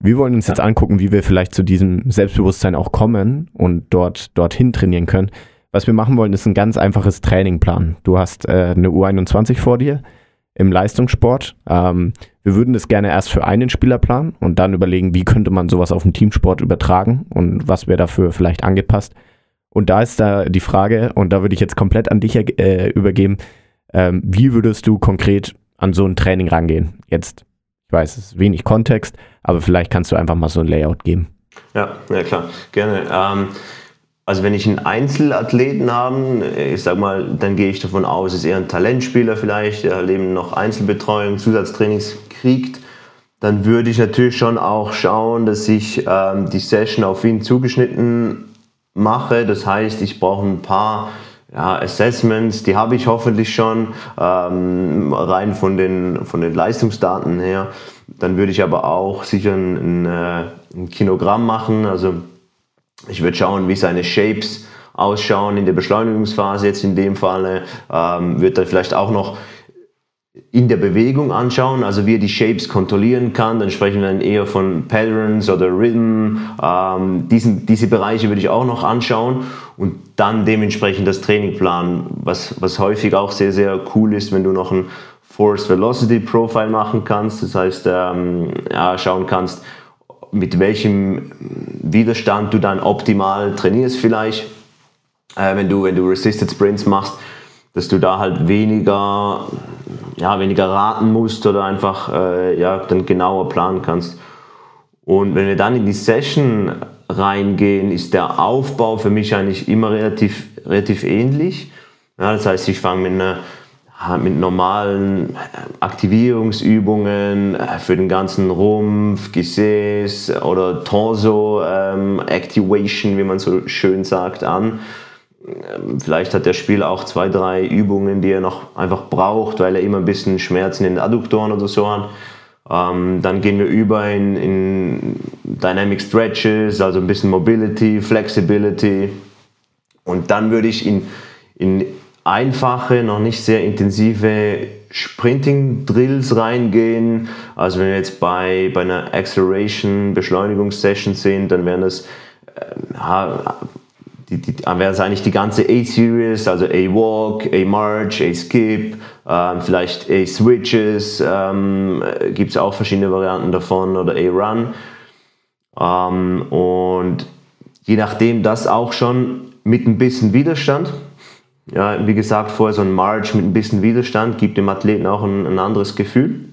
Wir wollen uns jetzt angucken, wie wir vielleicht zu diesem Selbstbewusstsein auch kommen und dort, dorthin trainieren können Was wir machen wollen, ist ein ganz einfaches Trainingplan. Du hast äh, eine U21 vor dir im Leistungssport. Ähm, wir würden das gerne erst für einen Spieler planen und dann überlegen, wie könnte man sowas auf den Teamsport übertragen und was wäre dafür vielleicht angepasst. Und da ist da die Frage, und da würde ich jetzt komplett an dich äh, übergeben, ähm, wie würdest du konkret an so ein Training rangehen? Jetzt, ich weiß, es ist wenig Kontext, aber vielleicht kannst du einfach mal so ein Layout geben. Ja, ja klar, gerne. Ähm, also wenn ich einen Einzelathleten habe, ich sag mal, dann gehe ich davon aus, ist eher ein Talentspieler vielleicht, der halt eben noch Einzelbetreuung, Zusatztrainings kriegt, dann würde ich natürlich schon auch schauen, dass ich ähm, die Session auf ihn zugeschnitten mache. Das heißt, ich brauche ein paar ja, Assessments, die habe ich hoffentlich schon, ähm, rein von den, von den Leistungsdaten her. Dann würde ich aber auch sicher ein, ein, äh, ein Kinogramm machen. Also ich würde schauen, wie seine Shapes ausschauen in der Beschleunigungsphase jetzt in dem Fall. Ähm, wird dann vielleicht auch noch in der Bewegung anschauen, also wie er die Shapes kontrollieren kann. Dann sprechen wir dann eher von Patterns oder Rhythm. Ähm, diesen, diese Bereiche würde ich auch noch anschauen und dann dementsprechend das Training planen, was, was häufig auch sehr, sehr cool ist, wenn du noch ein Force Velocity Profile machen kannst. Das heißt, ähm, ja, schauen kannst, mit welchem Widerstand du dann optimal trainierst vielleicht, äh, wenn, du, wenn du Resisted Sprints machst, dass du da halt weniger, ja, weniger raten musst oder einfach äh, ja, dann genauer planen kannst. Und wenn wir dann in die Session reingehen, ist der Aufbau für mich eigentlich immer relativ, relativ ähnlich. Ja, das heißt, ich fange mit einer mit normalen äh, Aktivierungsübungen äh, für den ganzen Rumpf, Gesäß oder Torso ähm, Activation, wie man so schön sagt, an. Ähm, vielleicht hat der Spieler auch zwei, drei Übungen, die er noch einfach braucht, weil er immer ein bisschen Schmerzen in den Adduktoren oder so hat. Ähm, dann gehen wir über in, in Dynamic Stretches, also ein bisschen Mobility, Flexibility. Und dann würde ich in, in einfache, noch nicht sehr intensive Sprinting-Drills reingehen. Also wenn wir jetzt bei, bei einer Acceleration, Beschleunigungssession sind, dann wären das äh, die, die, wäre es eigentlich die ganze A-Series, also A-Walk, A-March, A-Skip, ähm, vielleicht A-Switches, ähm, gibt es auch verschiedene Varianten davon oder A-Run. Ähm, und je nachdem das auch schon mit ein bisschen Widerstand. Ja, wie gesagt, vorher so ein March mit ein bisschen Widerstand gibt dem Athleten auch ein, ein anderes Gefühl.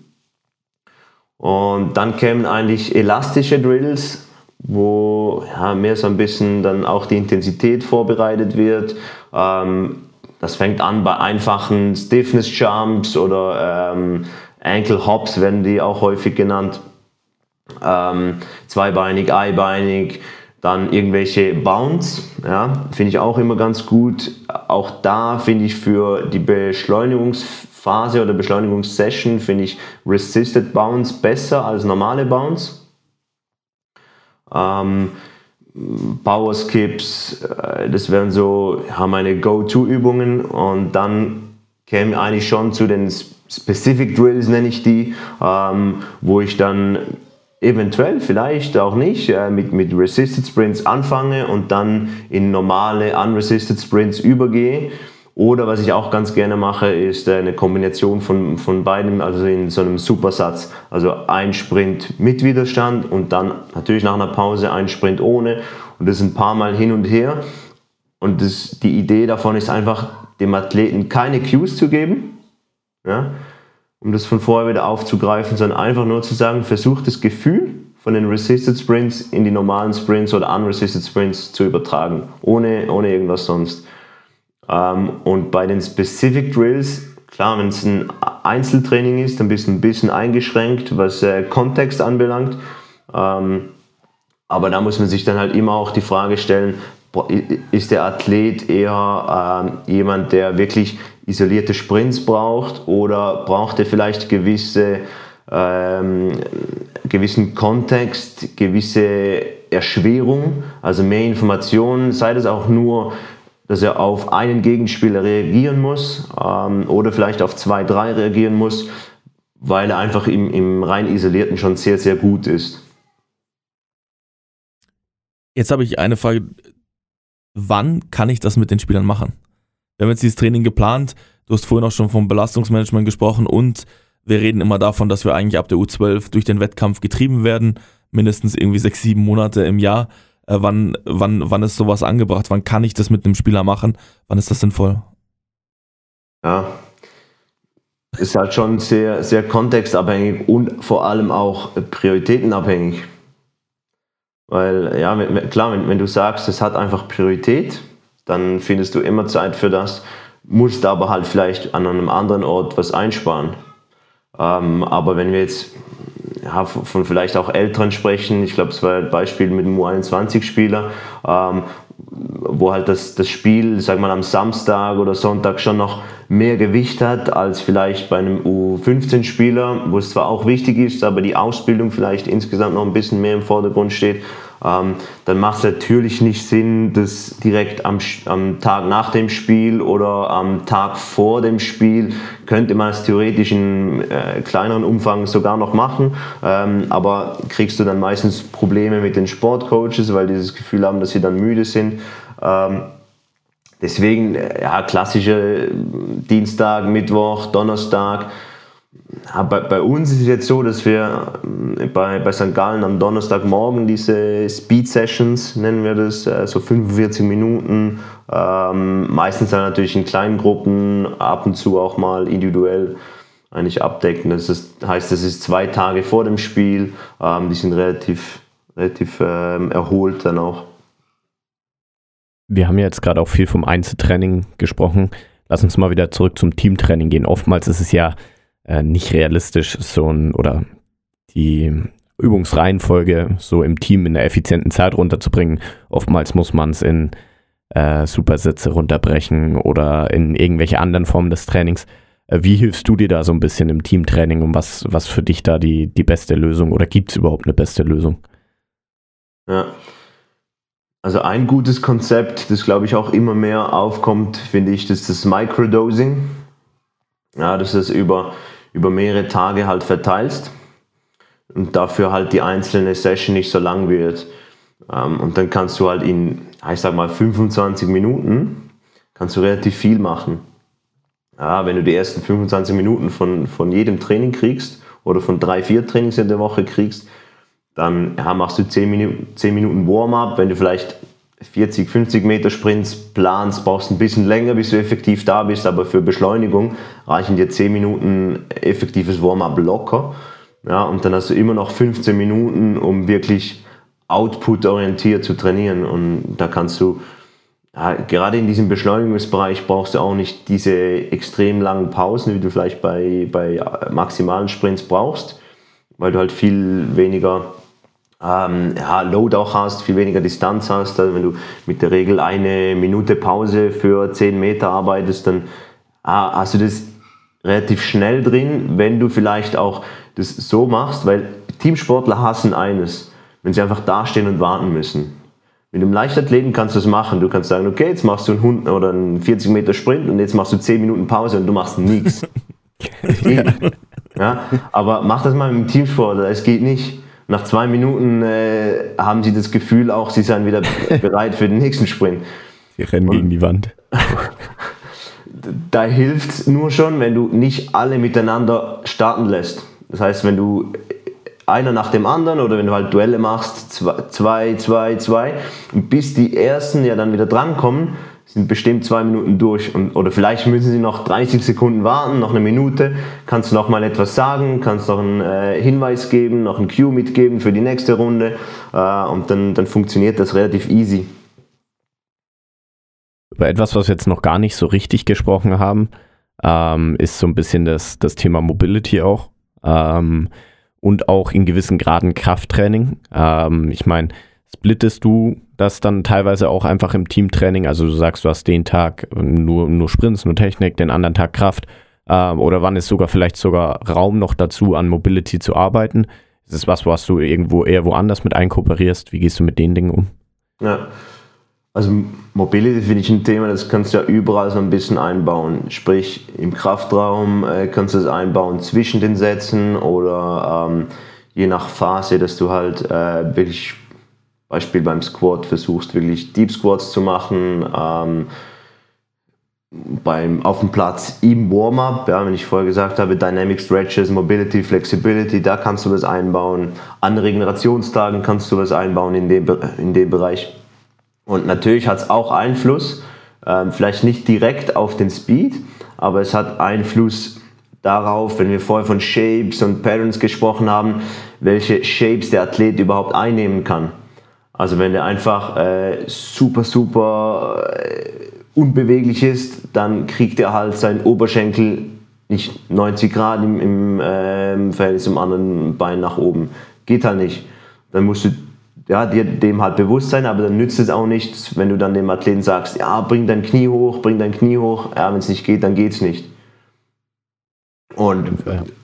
Und dann kämen eigentlich elastische Drills, wo ja, mehr so ein bisschen dann auch die Intensität vorbereitet wird. Ähm, das fängt an bei einfachen Stiffness Jumps oder ähm, Ankle Hops werden die auch häufig genannt. Ähm, zweibeinig, eibeinig, dann irgendwelche Bounce, ja, finde ich auch immer ganz gut. Auch da finde ich für die Beschleunigungsphase oder Beschleunigungssession finde ich Resisted Bounce besser als normale Bounce. Ähm, Power Skips, äh, das wären so ja, meine Go-To-Übungen und dann käme eigentlich schon zu den Specific Drills, nenne ich die, ähm, wo ich dann eventuell, vielleicht auch nicht, äh, mit, mit Resisted Sprints anfange und dann in normale Unresisted Sprints übergehe. Oder was ich auch ganz gerne mache, ist äh, eine Kombination von, von beidem, also in so einem Supersatz. Also ein Sprint mit Widerstand und dann natürlich nach einer Pause ein Sprint ohne. Und das ein paar Mal hin und her. Und das, die Idee davon ist einfach, dem Athleten keine Cues zu geben. Ja? Um das von vorher wieder aufzugreifen, sondern einfach nur zu sagen, versucht das Gefühl von den Resisted Sprints in die normalen Sprints oder Unresisted Sprints zu übertragen, ohne, ohne irgendwas sonst. Ähm, und bei den Specific Drills, klar, wenn es ein Einzeltraining ist, dann bist du ein bisschen eingeschränkt, was äh, Kontext anbelangt. Ähm, aber da muss man sich dann halt immer auch die Frage stellen, ist der Athlet eher äh, jemand, der wirklich isolierte Sprints braucht oder braucht er vielleicht gewisse, ähm, gewissen Kontext, gewisse Erschwerung, also mehr Informationen, sei das auch nur, dass er auf einen Gegenspieler reagieren muss ähm, oder vielleicht auf zwei, drei reagieren muss, weil er einfach im, im rein isolierten schon sehr, sehr gut ist. Jetzt habe ich eine Frage wann kann ich das mit den Spielern machen? Wir haben jetzt dieses Training geplant, du hast vorhin auch schon vom Belastungsmanagement gesprochen und wir reden immer davon, dass wir eigentlich ab der U12 durch den Wettkampf getrieben werden, mindestens irgendwie sechs, sieben Monate im Jahr. Äh, wann, wann, wann ist sowas angebracht? Wann kann ich das mit einem Spieler machen? Wann ist das sinnvoll? Ja, ist halt schon sehr, sehr kontextabhängig und vor allem auch prioritätenabhängig. Weil, ja, klar, wenn, wenn du sagst, es hat einfach Priorität, dann findest du immer Zeit für das, musst aber halt vielleicht an einem anderen Ort was einsparen. Ähm, aber wenn wir jetzt ja, von vielleicht auch Älteren sprechen, ich glaube, es war ein Beispiel mit dem U21-Spieler, ähm, wo halt das, das Spiel, sag mal, am Samstag oder Sonntag schon noch mehr Gewicht hat als vielleicht bei einem U15-Spieler, wo es zwar auch wichtig ist, aber die Ausbildung vielleicht insgesamt noch ein bisschen mehr im Vordergrund steht ähm, dann macht es natürlich nicht Sinn, das direkt am, am, Tag nach dem Spiel oder am Tag vor dem Spiel. Könnte man es theoretisch in äh, kleineren Umfang sogar noch machen, ähm, aber kriegst du dann meistens Probleme mit den Sportcoaches, weil die das Gefühl haben, dass sie dann müde sind. Ähm, deswegen, äh, ja, klassische Dienstag, Mittwoch, Donnerstag, bei, bei, uns ist es jetzt so, dass wir äh, bei, bei St. Gallen am Donnerstagmorgen diese Speed Sessions, nennen wir das, äh, so 45 Minuten, ähm, meistens dann natürlich in kleinen Gruppen, ab und zu auch mal individuell eigentlich abdecken. Das ist, heißt, das ist zwei Tage vor dem Spiel, ähm, die sind relativ, relativ ähm, erholt dann auch. Wir haben jetzt gerade auch viel vom Einzeltraining gesprochen. Lass uns mal wieder zurück zum Teamtraining gehen. Oftmals ist es ja äh, nicht realistisch, so ein oder die Übungsreihenfolge so im Team in einer effizienten Zeit runterzubringen. Oftmals muss man es in äh, Supersätze runterbrechen oder in irgendwelche anderen Formen des Trainings. Äh, wie hilfst du dir da so ein bisschen im Teamtraining und was, was für dich da die, die beste Lösung oder gibt es überhaupt eine beste Lösung? Ja. Also ein gutes Konzept, das glaube ich auch immer mehr aufkommt, finde ich, das ist das Microdosing. Ja, das ist über über mehrere Tage halt verteilst und dafür halt die einzelne Session nicht so lang wird. Ähm, und dann kannst du halt in, ich sag mal, 25 Minuten kannst du relativ viel machen. Ja, wenn du die ersten 25 Minuten von, von jedem Training kriegst oder von drei, vier Trainings in der Woche kriegst, dann ja, machst du 10 Minuten, 10 Minuten Warm-up. Wenn du vielleicht 40, 50 Meter Sprints planst, brauchst ein bisschen länger, bis du effektiv da bist, aber für Beschleunigung reichen dir 10 Minuten effektives Warm-up locker. Ja, und dann hast du immer noch 15 Minuten, um wirklich output-orientiert zu trainieren. Und da kannst du, ja, gerade in diesem Beschleunigungsbereich brauchst du auch nicht diese extrem langen Pausen, wie du vielleicht bei, bei maximalen Sprints brauchst, weil du halt viel weniger ähm, ja, Load auch hast, viel weniger Distanz hast. Also wenn du mit der Regel eine Minute Pause für 10 Meter arbeitest, dann ah, hast du das relativ schnell drin, wenn du vielleicht auch das so machst, weil Teamsportler hassen eines, wenn sie einfach dastehen und warten müssen. Mit einem Leichtathleten kannst du das machen. Du kannst sagen, okay, jetzt machst du einen Hund oder einen 40 Meter Sprint und jetzt machst du 10 Minuten Pause und du machst nichts. ja, aber mach das mal mit dem Teamsportler, es geht nicht nach zwei Minuten äh, haben sie das Gefühl auch, sie seien wieder bereit für den nächsten Sprint. Sie rennen Und gegen die Wand. da hilft es nur schon, wenn du nicht alle miteinander starten lässt. Das heißt, wenn du einer nach dem anderen oder wenn du halt Duelle machst, zwei, zwei, zwei, bis die ersten ja dann wieder drankommen, sind bestimmt zwei Minuten durch und, oder vielleicht müssen sie noch 30 Sekunden warten, noch eine Minute, kannst du noch mal etwas sagen, kannst noch einen äh, Hinweis geben, noch einen Cue mitgeben für die nächste Runde äh, und dann, dann funktioniert das relativ easy. Über etwas, was wir jetzt noch gar nicht so richtig gesprochen haben, ähm, ist so ein bisschen das, das Thema Mobility auch ähm, und auch in gewissen Graden Krafttraining. Ähm, ich meine, splittest du das dann teilweise auch einfach im Teamtraining? Also du sagst, du hast den Tag nur, nur Sprints, nur Technik, den anderen Tag Kraft. Äh, oder wann ist sogar vielleicht sogar Raum noch dazu, an Mobility zu arbeiten? Ist es was, was du irgendwo eher woanders mit einkooperierst? Wie gehst du mit den Dingen um? Ja, also Mobility finde ich ein Thema, das kannst du ja überall so ein bisschen einbauen. Sprich, im Kraftraum äh, kannst du es einbauen zwischen den Sätzen oder ähm, je nach Phase, dass du halt äh, wirklich Beispiel beim Squat versuchst wirklich Deep Squats zu machen, ähm, beim, auf dem Platz im Warm-up, ja, wenn ich vorher gesagt habe, Dynamic Stretches, Mobility, Flexibility, da kannst du was einbauen. An Regenerationstagen kannst du was einbauen in dem, in dem Bereich. Und natürlich hat es auch Einfluss, ähm, vielleicht nicht direkt auf den Speed, aber es hat Einfluss darauf, wenn wir vorher von Shapes und Patterns gesprochen haben, welche Shapes der Athlet überhaupt einnehmen kann. Also wenn der einfach äh, super, super äh, unbeweglich ist, dann kriegt er halt seinen Oberschenkel nicht 90 Grad im, im äh, Verhältnis zum anderen Bein nach oben. Geht halt nicht. Dann musst du ja, dir dem halt bewusst sein, aber dann nützt es auch nichts, wenn du dann dem Athleten sagst, ja, bring dein Knie hoch, bring dein Knie hoch. Ja, wenn es nicht geht, dann geht es nicht. Und.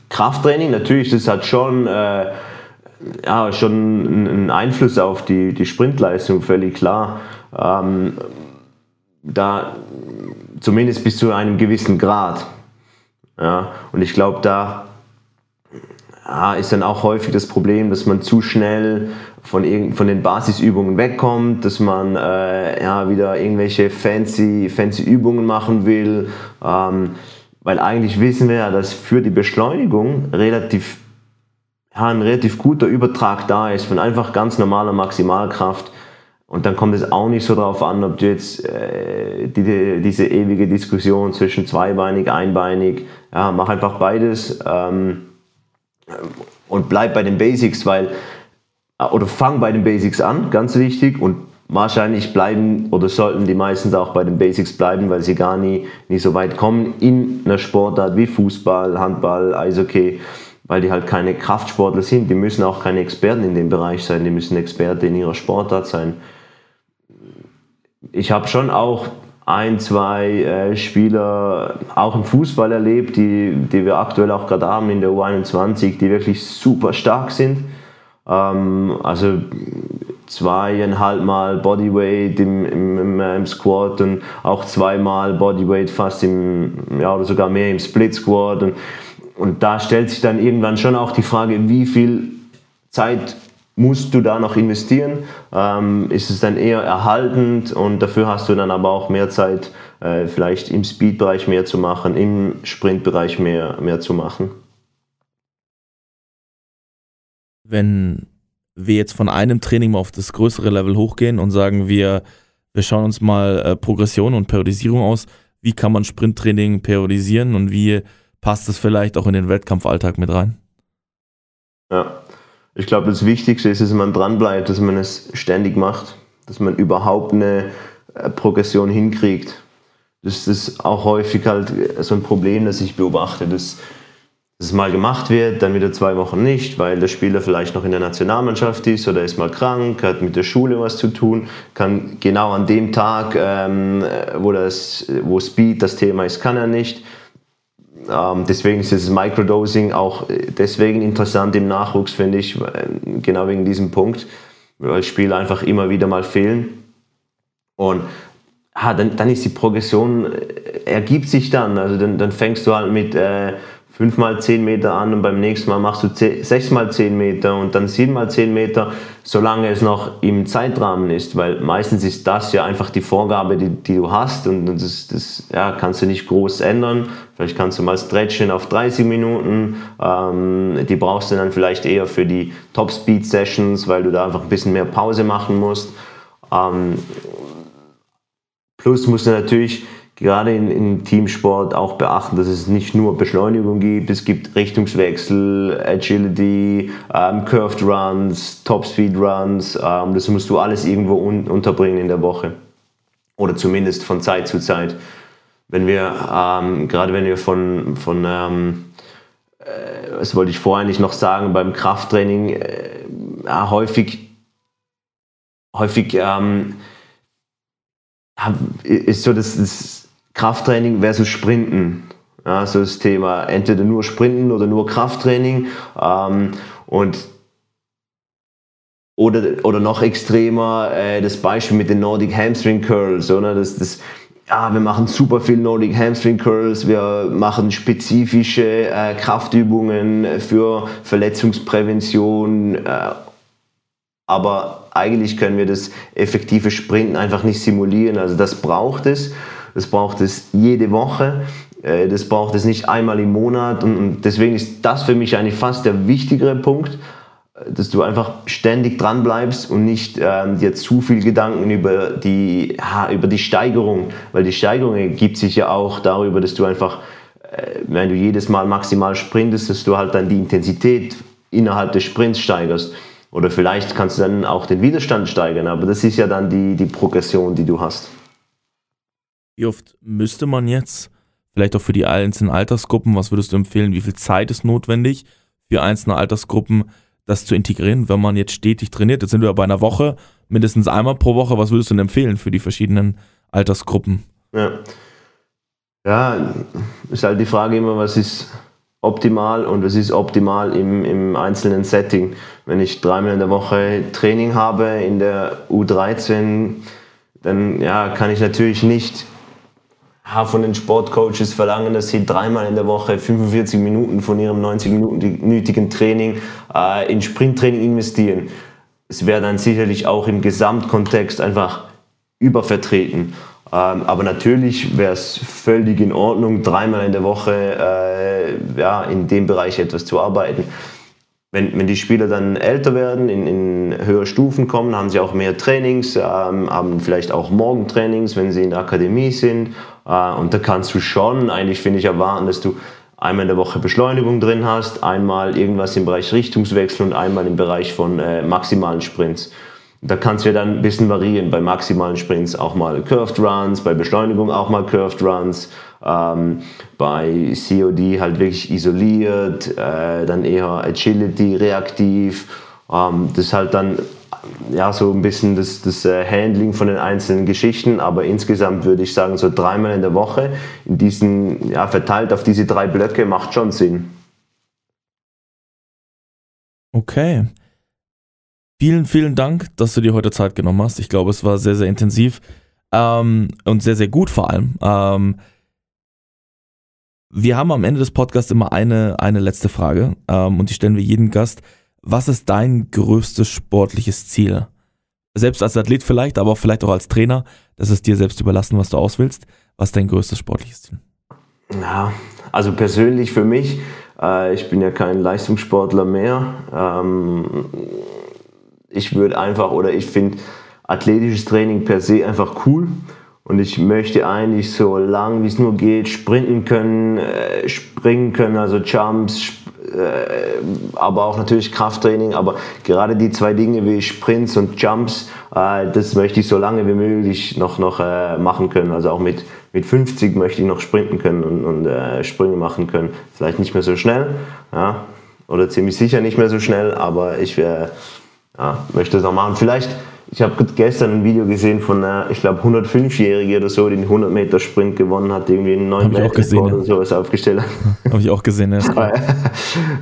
Krafttraining, natürlich, das hat schon, äh, ja, schon einen Einfluss auf die, die Sprintleistung, völlig klar. Ähm, da zumindest bis zu einem gewissen Grad. Ja, und ich glaube, da ja, ist dann auch häufig das Problem, dass man zu schnell von, von den Basisübungen wegkommt, dass man äh, ja, wieder irgendwelche fancy, fancy Übungen machen will. Ähm, weil eigentlich wissen wir ja, dass für die Beschleunigung relativ, ja, ein relativ guter Übertrag da ist von einfach ganz normaler Maximalkraft. Und dann kommt es auch nicht so darauf an, ob du jetzt äh, die, diese ewige Diskussion zwischen zweibeinig, einbeinig, ja, mach einfach beides ähm, und bleib bei den Basics, weil, äh, oder fang bei den Basics an, ganz wichtig, und wahrscheinlich bleiben oder sollten die meistens auch bei den Basics bleiben, weil sie gar nie, nie so weit kommen in einer Sportart wie Fußball, Handball, Eishockey, weil die halt keine Kraftsportler sind. Die müssen auch keine Experten in dem Bereich sein, die müssen Experten in ihrer Sportart sein ich habe schon auch ein, zwei äh, Spieler auch im Fußball erlebt, die, die wir aktuell auch gerade haben in der U21, die wirklich super stark sind. Ähm, also zweieinhalb Mal Bodyweight im, im, im, äh, Squat und auch zweimal Bodyweight fast im, ja, oder sogar mehr im Split Squat. Und, und da stellt sich dann irgendwann schon auch die Frage, wie viel Zeit musst du da noch investieren? Ähm, ist es dann eher erhaltend und dafür hast du dann aber auch mehr Zeit, äh, vielleicht im Speed-Bereich mehr zu machen, im Sprint-Bereich mehr, mehr zu machen? Wenn wir jetzt von einem Training mal auf das größere Level hochgehen und sagen, wir, wir schauen uns mal äh, Progression und Periodisierung aus, wie kann man Sprinttraining periodisieren und wie passt es vielleicht auch in den Wettkampfalltag mit rein? Ja, ich glaube, das Wichtigste ist, dass man dranbleibt, dass man es ständig macht, dass man überhaupt eine äh, Progression hinkriegt. Das ist auch häufig halt so ein Problem, das ich beobachte, dass, es mal gemacht wird, dann wieder zwei Wochen nicht, weil der Spieler vielleicht noch in der Nationalmannschaft ist oder ist mal krank, hat mit der Schule was zu tun, kann genau an dem Tag, ähm, wo, das, wo Speed das Thema ist, kann er nicht deswegen ist das Microdosing auch äh, deswegen interessant im Nachwuchs, finde ich, genau wegen diesem Punkt, weil Spiele einfach immer wieder mal fehlen. Und ah, dann, dann ist die Progression, äh, ergibt sich dann. Also dann, dann fängst du halt mit äh, 5 mal 10 Meter an und beim nächsten Mal machst du 6 mal 10 Meter und dann 7 mal 10 Meter, solange es noch im Zeitrahmen ist, weil meistens ist das ja einfach die Vorgabe, die, die du hast und das, das ja, kannst du nicht groß ändern. Vielleicht kannst du mal stretchen auf 30 Minuten, ähm, die brauchst du dann vielleicht eher für die Top-Speed-Sessions, weil du da einfach ein bisschen mehr Pause machen musst. Ähm, plus musst du natürlich gerade in, in Teamsport auch beachten, dass es nicht nur Beschleunigung gibt, es gibt Richtungswechsel, Agility, ähm, Curved Runs, Top Speed Runs. Ähm, das musst du alles irgendwo un unterbringen in der Woche. Oder zumindest von Zeit zu Zeit. Wenn wir, ähm, gerade wenn wir von, von ähm, äh, was wollte ich vorher eigentlich noch sagen, beim Krafttraining äh, ja, häufig, häufig ähm, ist so das, das Krafttraining versus Sprinten. Ja, so das Thema entweder nur Sprinten oder nur Krafttraining. Ähm, und oder, oder noch extremer äh, das Beispiel mit den Nordic Hamstring Curls, oder? Das, das, ja, wir machen super viel Nordic Hamstring Curls, wir machen spezifische äh, Kraftübungen für Verletzungsprävention äh, aber eigentlich können wir das effektive Sprinten einfach nicht simulieren. Also das braucht es. Das braucht es jede Woche. Äh, das braucht es nicht einmal im Monat. Und deswegen ist das für mich eigentlich fast der wichtigere Punkt, dass du einfach ständig dran bleibst und nicht ähm, dir zu viel Gedanken über die, ja, über die Steigerung, weil die Steigerung ergibt sich ja auch darüber, dass du einfach, äh, wenn du jedes Mal maximal sprintest, dass du halt dann die Intensität innerhalb des Sprints steigerst. Oder vielleicht kannst du dann auch den Widerstand steigern, aber das ist ja dann die, die Progression, die du hast. Wie oft müsste man jetzt, vielleicht auch für die einzelnen Altersgruppen, was würdest du empfehlen, wie viel Zeit ist notwendig für einzelne Altersgruppen, das zu integrieren, wenn man jetzt stetig trainiert? Jetzt sind wir bei einer Woche, mindestens einmal pro Woche. Was würdest du denn empfehlen für die verschiedenen Altersgruppen? Ja, ja ist halt die Frage immer, was ist optimal und was ist optimal im, im einzelnen Setting. Wenn ich dreimal in der Woche Training habe in der U13, dann ja, kann ich natürlich nicht von den Sportcoaches verlangen, dass sie dreimal in der Woche 45 Minuten von ihrem 90-minütigen Training äh, in Sprinttraining investieren. Es wäre dann sicherlich auch im Gesamtkontext einfach übervertreten. Ähm, aber natürlich wäre es völlig in Ordnung, dreimal in der Woche äh, ja, in dem Bereich etwas zu arbeiten. Wenn, wenn die Spieler dann älter werden, in, in höhere Stufen kommen, haben sie auch mehr Trainings, ähm, haben vielleicht auch Morgentrainings, wenn sie in der Akademie sind. Äh, und da kannst du schon eigentlich, finde ich, erwarten, dass du einmal in der Woche Beschleunigung drin hast, einmal irgendwas im Bereich Richtungswechsel und einmal im Bereich von äh, maximalen Sprints. Da kannst du ja dann ein bisschen variieren. Bei maximalen Sprints auch mal Curved Runs, bei Beschleunigung auch mal Curved Runs, ähm, bei COD halt wirklich isoliert, äh, dann eher Agility, reaktiv. Ähm, das ist halt dann ja, so ein bisschen das, das äh, Handling von den einzelnen Geschichten, aber insgesamt würde ich sagen, so dreimal in der Woche, in diesen, ja, verteilt auf diese drei Blöcke, macht schon Sinn. Okay. Vielen, vielen Dank, dass du dir heute Zeit genommen hast. Ich glaube, es war sehr, sehr intensiv ähm, und sehr, sehr gut vor allem. Ähm, wir haben am Ende des Podcasts immer eine, eine letzte Frage ähm, und die stellen wir jedem Gast. Was ist dein größtes sportliches Ziel? Selbst als Athlet vielleicht, aber vielleicht auch als Trainer. Das ist dir selbst überlassen, was du auswählst. Was ist dein größtes sportliches Ziel? Ja, also persönlich für mich, äh, ich bin ja kein Leistungssportler mehr. Ähm, ich würde einfach, oder ich finde athletisches Training per se einfach cool. Und ich möchte eigentlich so lang wie es nur geht sprinten können, äh, springen können, also Jumps, äh, aber auch natürlich Krafttraining. Aber gerade die zwei Dinge wie Sprints und Jumps, äh, das möchte ich so lange wie möglich noch, noch äh, machen können. Also auch mit, mit 50 möchte ich noch sprinten können und, und äh, Sprünge machen können. Vielleicht nicht mehr so schnell, ja, oder ziemlich sicher nicht mehr so schnell, aber ich äh, ja, möchte es noch machen. Vielleicht ich habe gestern ein Video gesehen von einer, ich glaube, 105-Jährige oder so, die den 100 Meter Sprint gewonnen hat, irgendwie einen neuen Weltrekord oder sowas aufgestellt hat. Habe ich auch gesehen, ja.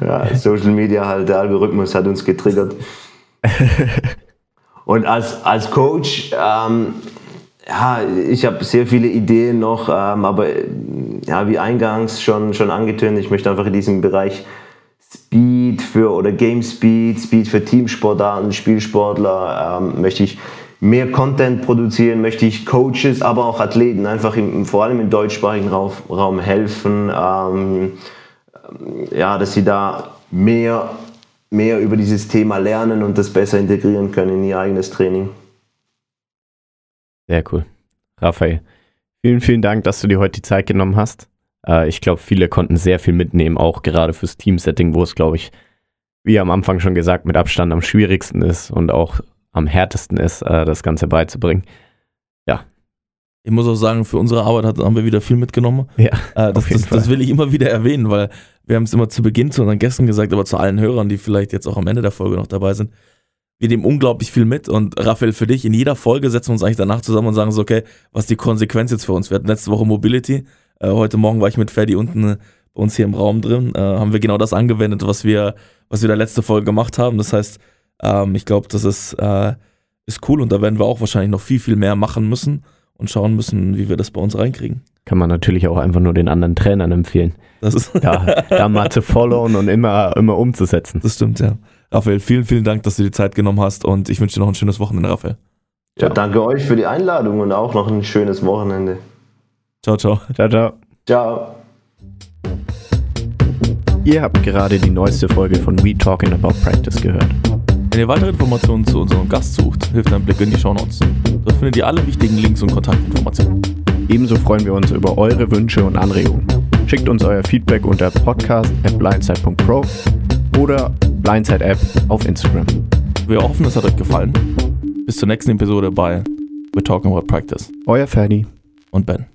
Ja, Social Media halt, der Algorithmus hat uns getriggert. Und als, als Coach, ähm, ja, ich habe sehr viele Ideen noch, ähm, aber ja, wie eingangs schon, schon angetönt, ich möchte einfach in diesem Bereich Speed für oder Game Speed, Speed für Teamsportarten, Spielsportler, ähm, möchte ich mehr Content produzieren, möchte ich Coaches, aber auch Athleten einfach im, vor allem im deutschsprachigen Raum, helfen, ähm, ja, dass sie da mehr, mehr über dieses Thema lernen und das besser integrieren können in ihr eigenes Training. Sehr cool. Raphael, vielen, vielen Dank, dass du dir heute die Zeit genommen hast. Äh, ich glaube, viele konnten sehr viel mitnehmen, auch gerade fürs Teamsetting, wo es, glaube ich, wie am Anfang schon gesagt, mit Abstand am schwierigsten ist und auch am härtesten ist, äh, das Ganze beizubringen. Ja. Ich muss auch sagen, für unsere Arbeit haben wir wieder viel mitgenommen. Ja, äh, das, das, das, will ich immer wieder erwähnen, weil wir haben es immer zu Beginn zu unseren Gästen gesagt, aber zu allen Hörern, die vielleicht jetzt auch am Ende der Folge noch dabei sind. Wir nehmen unglaublich viel mit und Raphael, für dich, in jeder Folge setzen wir uns eigentlich danach zusammen und sagen so, okay, was ist die Konsequenz jetzt für uns? Wir hatten letzte Woche Mobility, äh, heute Morgen war ich mit Ferdi unten äh, bei uns hier im Raum drin, äh, haben wir genau das angewendet, was wir, was wir in der letzten Folge gemacht haben. Das heißt, ähm, ich glaube, das ist, äh, ist cool und da werden wir auch wahrscheinlich noch viel, viel mehr machen müssen und schauen müssen, wie wir das bei uns reinkriegen. Kann man natürlich auch einfach nur den anderen Trainern empfehlen. Das ist da, da mal zu followen und immer, immer umzusetzen. Das stimmt, ja. Raphael, vielen, vielen Dank, dass du dir Zeit genommen hast und ich wünsche dir noch ein schönes Wochenende, Raphael. Ja, danke euch für die Einladung und auch noch ein schönes Wochenende. Ciao, ciao. Ciao, ciao. Ciao. Ihr habt gerade die neueste Folge von We Talking About Practice gehört. Wenn ihr weitere Informationen zu unserem Gast sucht, hilft ein Blick in die Shownotes. Dort findet ihr alle wichtigen Links und Kontaktinformationen. Ebenso freuen wir uns über eure Wünsche und Anregungen. Schickt uns euer Feedback unter podcast.blindside.pro oder Blindside App auf Instagram. Wir hoffen, es hat euch gefallen. Bis zur nächsten Episode bei We're Talking About Practice Euer Ferdi. und Ben.